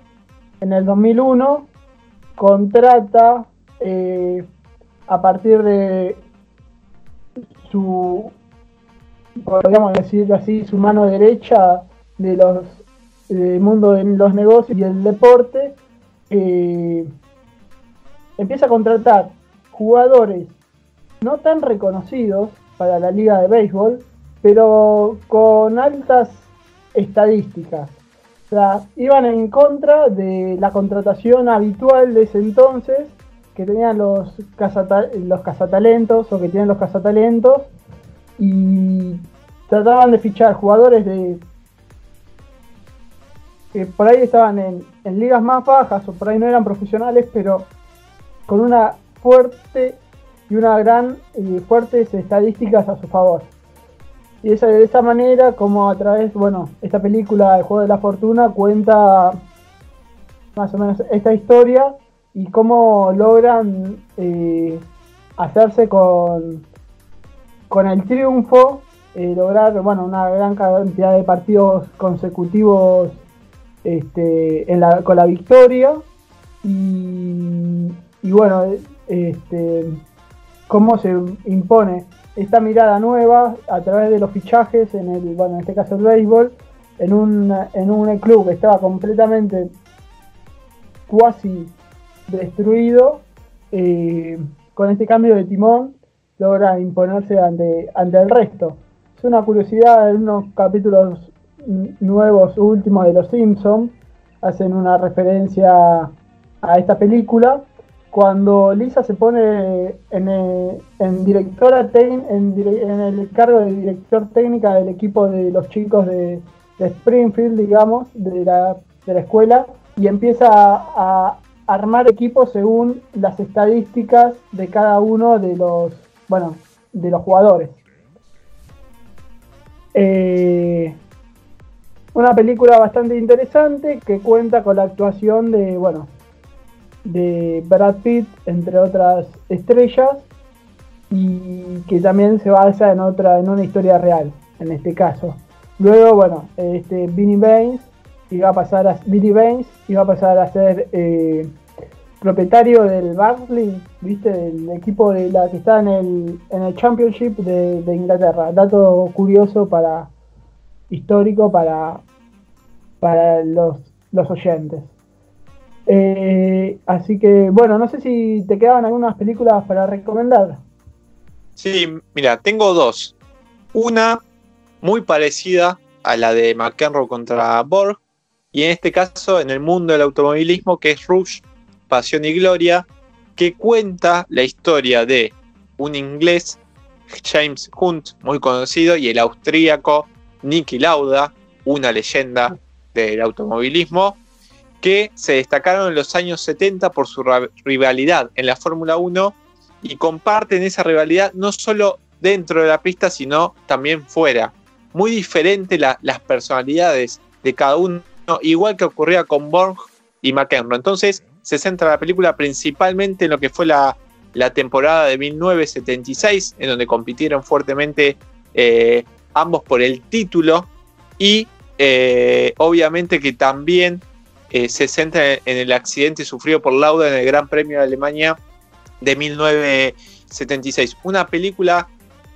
S2: en el 2001, contrata eh, a partir de su, podríamos decir así, su mano derecha de los del mundo de los negocios y el deporte, eh, empieza a contratar jugadores no tan reconocidos para la liga de béisbol, pero con altas estadísticas. Iban en contra de la contratación habitual de ese entonces, que tenían los, los cazatalentos o que tienen los cazatalentos, y trataban de fichar jugadores de que por ahí estaban en, ligas más bajas o por ahí no eran profesionales, pero con una fuerte y una gran y fuertes estadísticas a su favor. Y es de esa manera como a través, bueno, esta película, El Juego de la Fortuna, cuenta más o menos esta historia y cómo logran eh, hacerse con, con el triunfo eh, lograr bueno, una gran cantidad de partidos consecutivos este, con la victoria. Y, y bueno, este, cómo se impone esta mirada nueva a través de los fichajes, en el, bueno, en este caso el béisbol, en un, en un club que estaba completamente cuasi destruido, eh, con este cambio de timón logra imponerse ante, ante el resto. Es una curiosidad, en unos capítulos nuevos últimos de Los Simpsons hacen una referencia a esta película cuando Lisa se pone en, eh, en directora en, en, el cargo de director técnica del equipo de los chicos de, Springfield, digamos, de la, de la, escuela, y empieza a, armar equipos según las estadísticas de cada uno de los, bueno, de los jugadores. Eh, una película bastante interesante que cuenta con la actuación de, bueno, de Brad Pitt, entre otras estrellas, y que también se basa en otra, en una historia real, en este caso. Luego, bueno, este Vinny Baines iba a pasar a Billy Baines iba a pasar a ser eh, propietario del Barnsley, viste, del equipo de la que está en el, en el Championship de Inglaterra. Dato curioso para histórico para, para los, los oyentes. Eh, así que, bueno, no sé si te quedaban algunas películas para recomendar.
S1: Sí, mira, tengo dos. Una muy parecida a la de McEnroe contra Borg, y en este caso en el mundo del automovilismo, que es Rush, Pasión y Gloria, que cuenta la historia de un inglés, James Hunt, muy conocido, y el austríaco Nicky Lauda, una leyenda del automovilismo, que se destacaron en los años 70 por su rivalidad en la Fórmula 1 y comparten esa rivalidad no solo dentro de la pista, sino también fuera. Muy diferente las personalidades de cada uno, igual que ocurría con Borg y McEnroe. Entonces se centra la película principalmente en lo que fue la, temporada de 1976, en donde compitieron fuertemente eh, ambos por el título y eh, obviamente que también eh, se centra en el accidente sufrido por Lauda en el Gran Premio de Alemania de 1976. Una película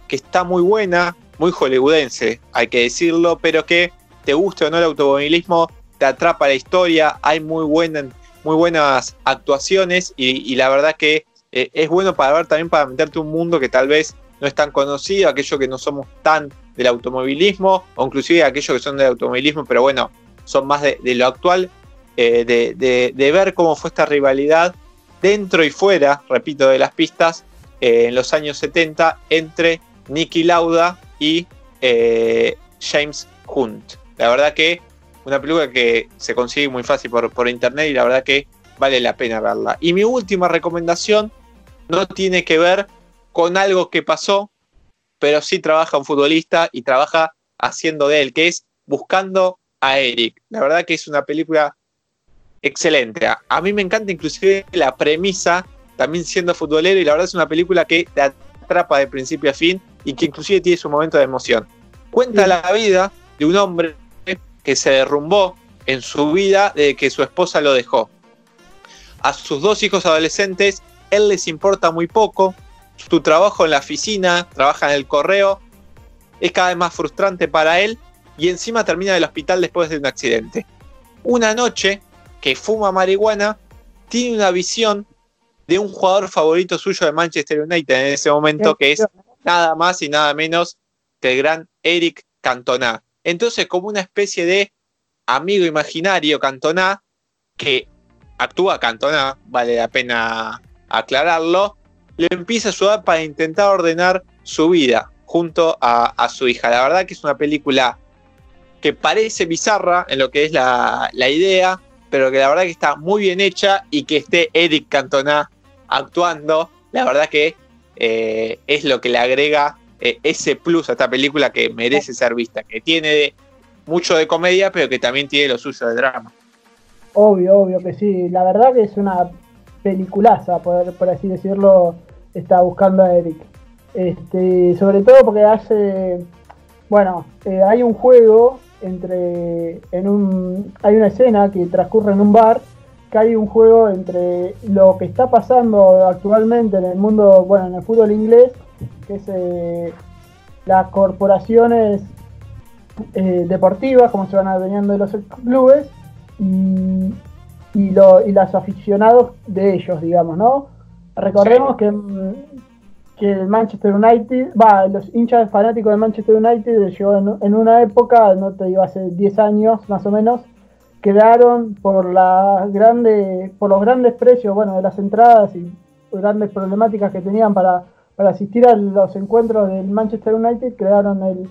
S1: que está muy buena, muy hollywoodense, hay que decirlo, pero que te guste o no el automovilismo, te atrapa la historia, hay muy, muy buenas actuaciones y, la verdad que eh, es bueno para ver también para meterte un mundo que tal vez no es tan conocido, aquellos que no somos tan del automovilismo, o inclusive aquellos que son del automovilismo, pero bueno, son más de lo actual, eh, de, ver cómo fue esta rivalidad dentro y fuera, repito, de las pistas eh, en los años 70 entre Nicky Lauda y eh, James Hunt. La verdad que una película que se consigue muy fácil por, por internet y la verdad que vale la pena verla. Y mi última recomendación no tiene que ver con algo que pasó, pero sí trabaja un futbolista y trabaja haciendo de él, que es buscando a Eric. La verdad que es una película excelente. A, mí me encanta inclusive la premisa, también siendo futbolero, y la verdad es una película que te atrapa de principio a fin y que inclusive tiene su momento de emoción. Cuenta la vida de un hombre que se derrumbó en su vida de que su esposa lo dejó. A sus dos hijos adolescentes, él les importa muy poco. Su trabajo en la oficina, trabaja en el correo, es cada vez más frustrante para él y encima termina en el hospital después de un accidente. Una noche, que fuma marihuana, tiene una visión de un jugador favorito suyo de Manchester United en ese momento, que es nada más y nada menos que el gran Eric Cantona. Entonces, como una especie de amigo imaginario Cantona, que actúa Cantona, vale la pena aclararlo, le empieza a ayudar para intentar ordenar su vida junto a, su hija. La verdad que es una película que parece bizarra en lo que es la, la idea, pero que la verdad que está muy bien hecha y que esté Eric Cantona actuando, la verdad que eh, es lo que le agrega eh, ese plus a esta película que merece ser vista, que tiene mucho de comedia, pero que también tiene lo suyo de drama.
S2: Obvio, obvio que sí. La verdad que es una peliculaza, por, por así decirlo, está buscando a Eric. Este, sobre todo porque hace bueno, eh, hay un juego entre. En un, hay una escena que transcurre en un bar. Que hay un juego entre lo que está pasando actualmente en el mundo, bueno, en el fútbol inglés, que es eh, las corporaciones eh, deportivas, como se van adueñando de los clubes, y, y, lo, y los aficionados de ellos, digamos, ¿no? Recordemos que, mm, que el Manchester United, va, los hinchas fanáticos del Manchester United llegó en, una época, no te digo hace 10 años más o menos, quedaron por la grande, por los grandes precios, bueno, de las entradas y grandes problemáticas que tenían para, para asistir a los encuentros del Manchester United, crearon el,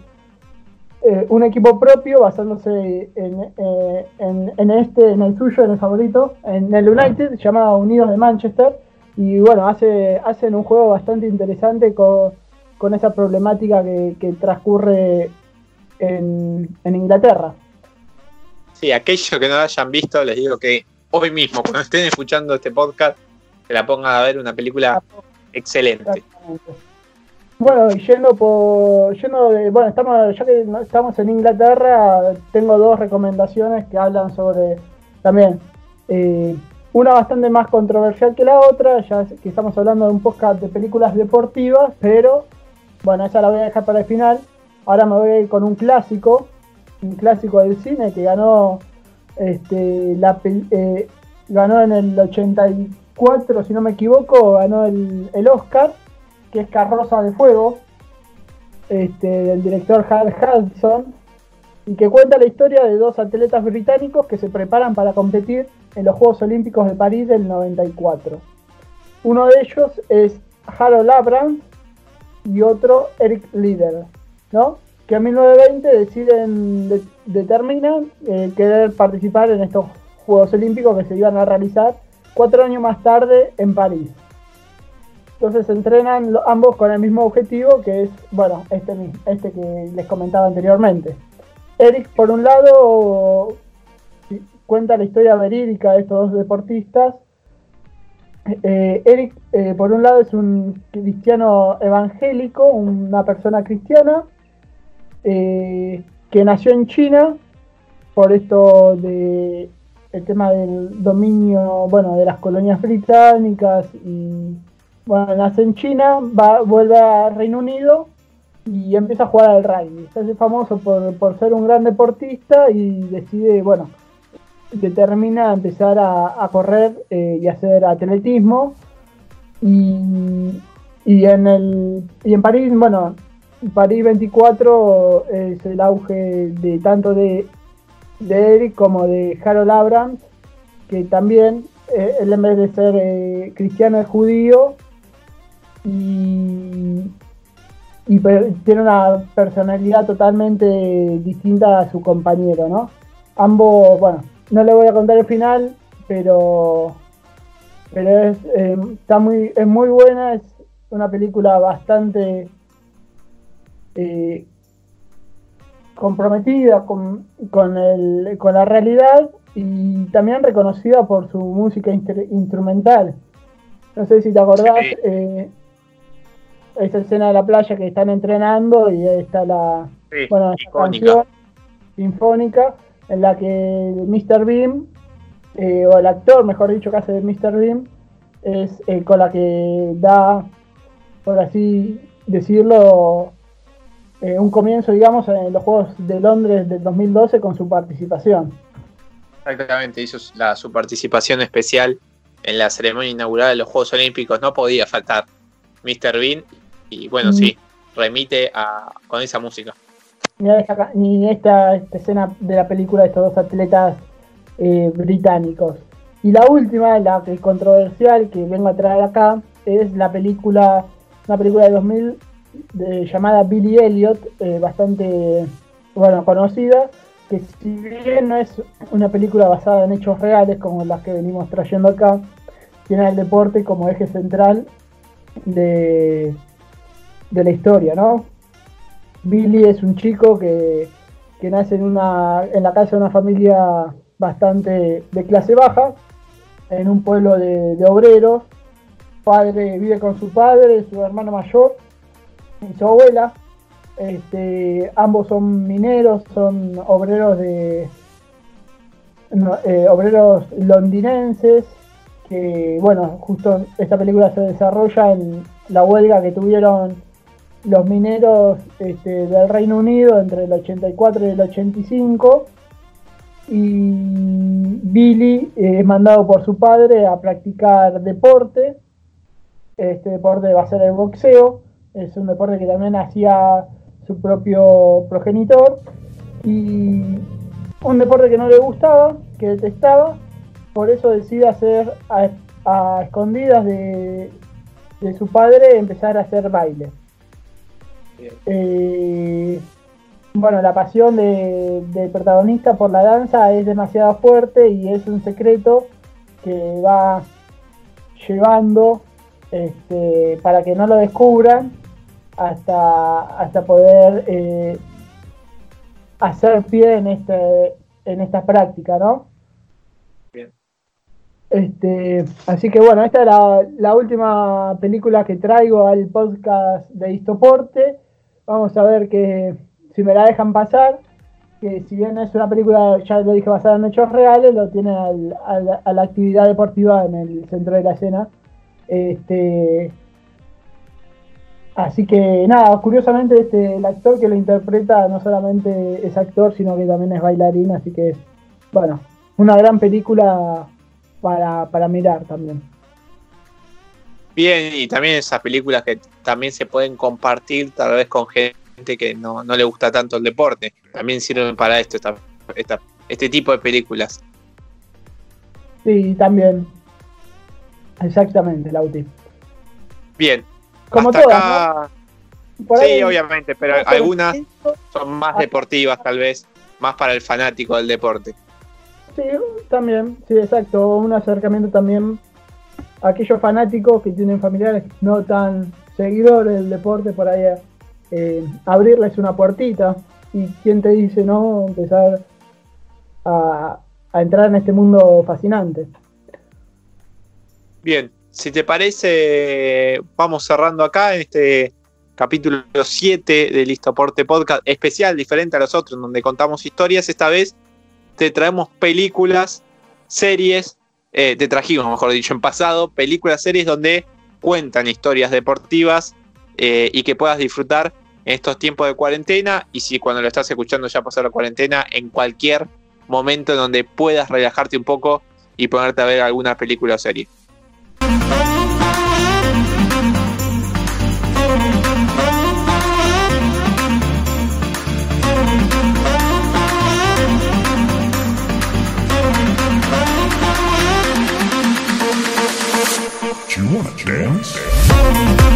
S2: eh, un equipo propio basándose en, eh, en, en, este, en el suyo, en el favorito, en el United, llamado Unidos de Manchester. Y bueno, hace, hacen un juego bastante interesante con, con esa problemática que, que transcurre en, en, Inglaterra.
S1: Sí, aquellos que no la hayan visto, les digo que hoy mismo, cuando estén escuchando este podcast, se la pongan a ver una película excelente.
S2: Bueno, yendo por. Yendo de, bueno, estamos, ya que estamos en Inglaterra, tengo dos recomendaciones que hablan sobre. También. Eh, una bastante más controversial que la otra, ya que estamos hablando de un podcast de películas deportivas, pero. Bueno, esa la voy a dejar para el final. Ahora me voy a ir con un clásico. Un clásico del cine que ganó. Este, la, eh, ganó en el 84, si no me equivoco, ganó el, el Oscar que es Carroza de Fuego, este, del director Hal Hudson, y que cuenta la historia de dos atletas británicos que se preparan para competir en los Juegos Olímpicos de París del 94. Uno de ellos es Harold Abrams y otro Eric Lieder, ¿no? que en 1920 deciden, determinan eh, querer participar en estos Juegos Olímpicos que se iban a realizar cuatro años más tarde en París. Entonces entrenan ambos con el mismo objetivo, que es, bueno, este, este que les comentaba anteriormente. Eric, por un lado, cuenta la historia verídica de estos dos deportistas. Eh, Eric, eh, por un lado, es un cristiano evangélico, una persona cristiana, eh, que nació en China, por esto de el tema del dominio, bueno, de las colonias británicas y bueno, nace en China, va, vuelve a Reino Unido y empieza a jugar al rugby. Se hace famoso por, ser un gran deportista y decide, bueno, determina empezar a, correr eh, y hacer atletismo. Y, y, en el, y en París, bueno, París 24 es el auge de tanto de, de Eric como de Harold Abrams, que también eh, él en vez de ser eh, cristiano es judío y, tiene una personalidad totalmente distinta a su compañero, ¿no? Ambos, bueno, no le voy a contar el final, pero pero es, eh, está muy, es muy buena, es una película bastante eh, comprometida con, con, el, con la realidad y también reconocida por su música instrumental. No sé si te acordás, eh, esa escena de la playa que están entrenando y ahí está la, bueno, canción sinfónica en la que Mr. Beam, eh, o el actor, mejor dicho, que hace de Mr. Beam, es eh, con la que da, por así decirlo, eh, un comienzo, digamos, en los Juegos de Londres del 2012 con su participación.
S1: Exactamente, hizo la, su participación especial en la ceremonia inaugural de los Juegos Olímpicos. No podía faltar Mr. Bean y bueno, sí, remite a, con esa música.
S2: Ni esta, esta, escena de la película de estos dos atletas eh, británicos. Y la última, la que es controversial que vengo a traer acá, es la película, una película de 2000 llamada Billy Elliot, eh, bastante bueno conocida, que si bien no es una película basada en hechos reales como las que venimos trayendo acá, tiene el deporte como eje central de, de la historia, ¿no? Billy es un chico que, nace en, una, en la casa de una familia bastante de clase baja, en un pueblo de, obreros. Padre vive con su padre, su hermano mayor y su abuela. Este, ambos son mineros, son obreros de eh, obreros londinenses que bueno justo esta película se desarrolla en la huelga que tuvieron los mineros este, del Reino Unido entre el 84 y el 85 y Billy es mandado por su padre a practicar deporte. Este deporte va a ser el boxeo. Es un deporte que también hacía su propio progenitor. Y un deporte que no le gustaba, que detestaba. Por eso decide hacer a, escondidas de, su padre empezar a hacer baile. Eh, bueno, la pasión del protagonista por la danza es demasiado fuerte y es un secreto que va llevando este, para que no lo descubran hasta, hasta poder eh, hacer pie en, este, en esta práctica, ¿no? Bien. Este, así que bueno, esta es la, la última película que traigo al podcast de Histoporte. Vamos a ver qué si me la dejan pasar, que si bien es una película, ya lo dije, basada en hechos reales, lo tiene a la actividad deportiva en el centro de la escena. Este, así que nada, curiosamente este, el actor que lo interpreta no solamente es actor, sino que también es bailarín, así que es, bueno, una gran película para, para mirar también.
S1: Bien, y también esas películas que también se pueden compartir tal vez con gente que no, le gusta tanto el deporte. También sirven para esto, esta, este tipo de películas.
S2: Sí, también. Exactamente, Lauti.
S1: Bien. Como todas. Sí, obviamente, pero algunas son más deportivas, tal vez, más para el fanático del deporte.
S2: Sí, también, sí, exacto. Un acercamiento también aquellos fanáticos que tienen familiares no tan seguidores del deporte, por ahí eh, abrirles una puertita y quién te dice no empezar a, entrar en este mundo fascinante.
S1: Bien, si te parece, vamos cerrando acá este capítulo 7 de Listoporte Podcast, especial, diferente a los otros, donde contamos historias. Esta vez te traemos películas, series, eh, te trajimos, mejor dicho, en pasado, películas, series donde cuentan historias deportivas eh, y que puedas disfrutar en estos tiempos de cuarentena y si cuando lo estás escuchando ya pasó la cuarentena, en cualquier momento en donde puedas relajarte un poco y ponerte a ver alguna película o serie. you wanna dance?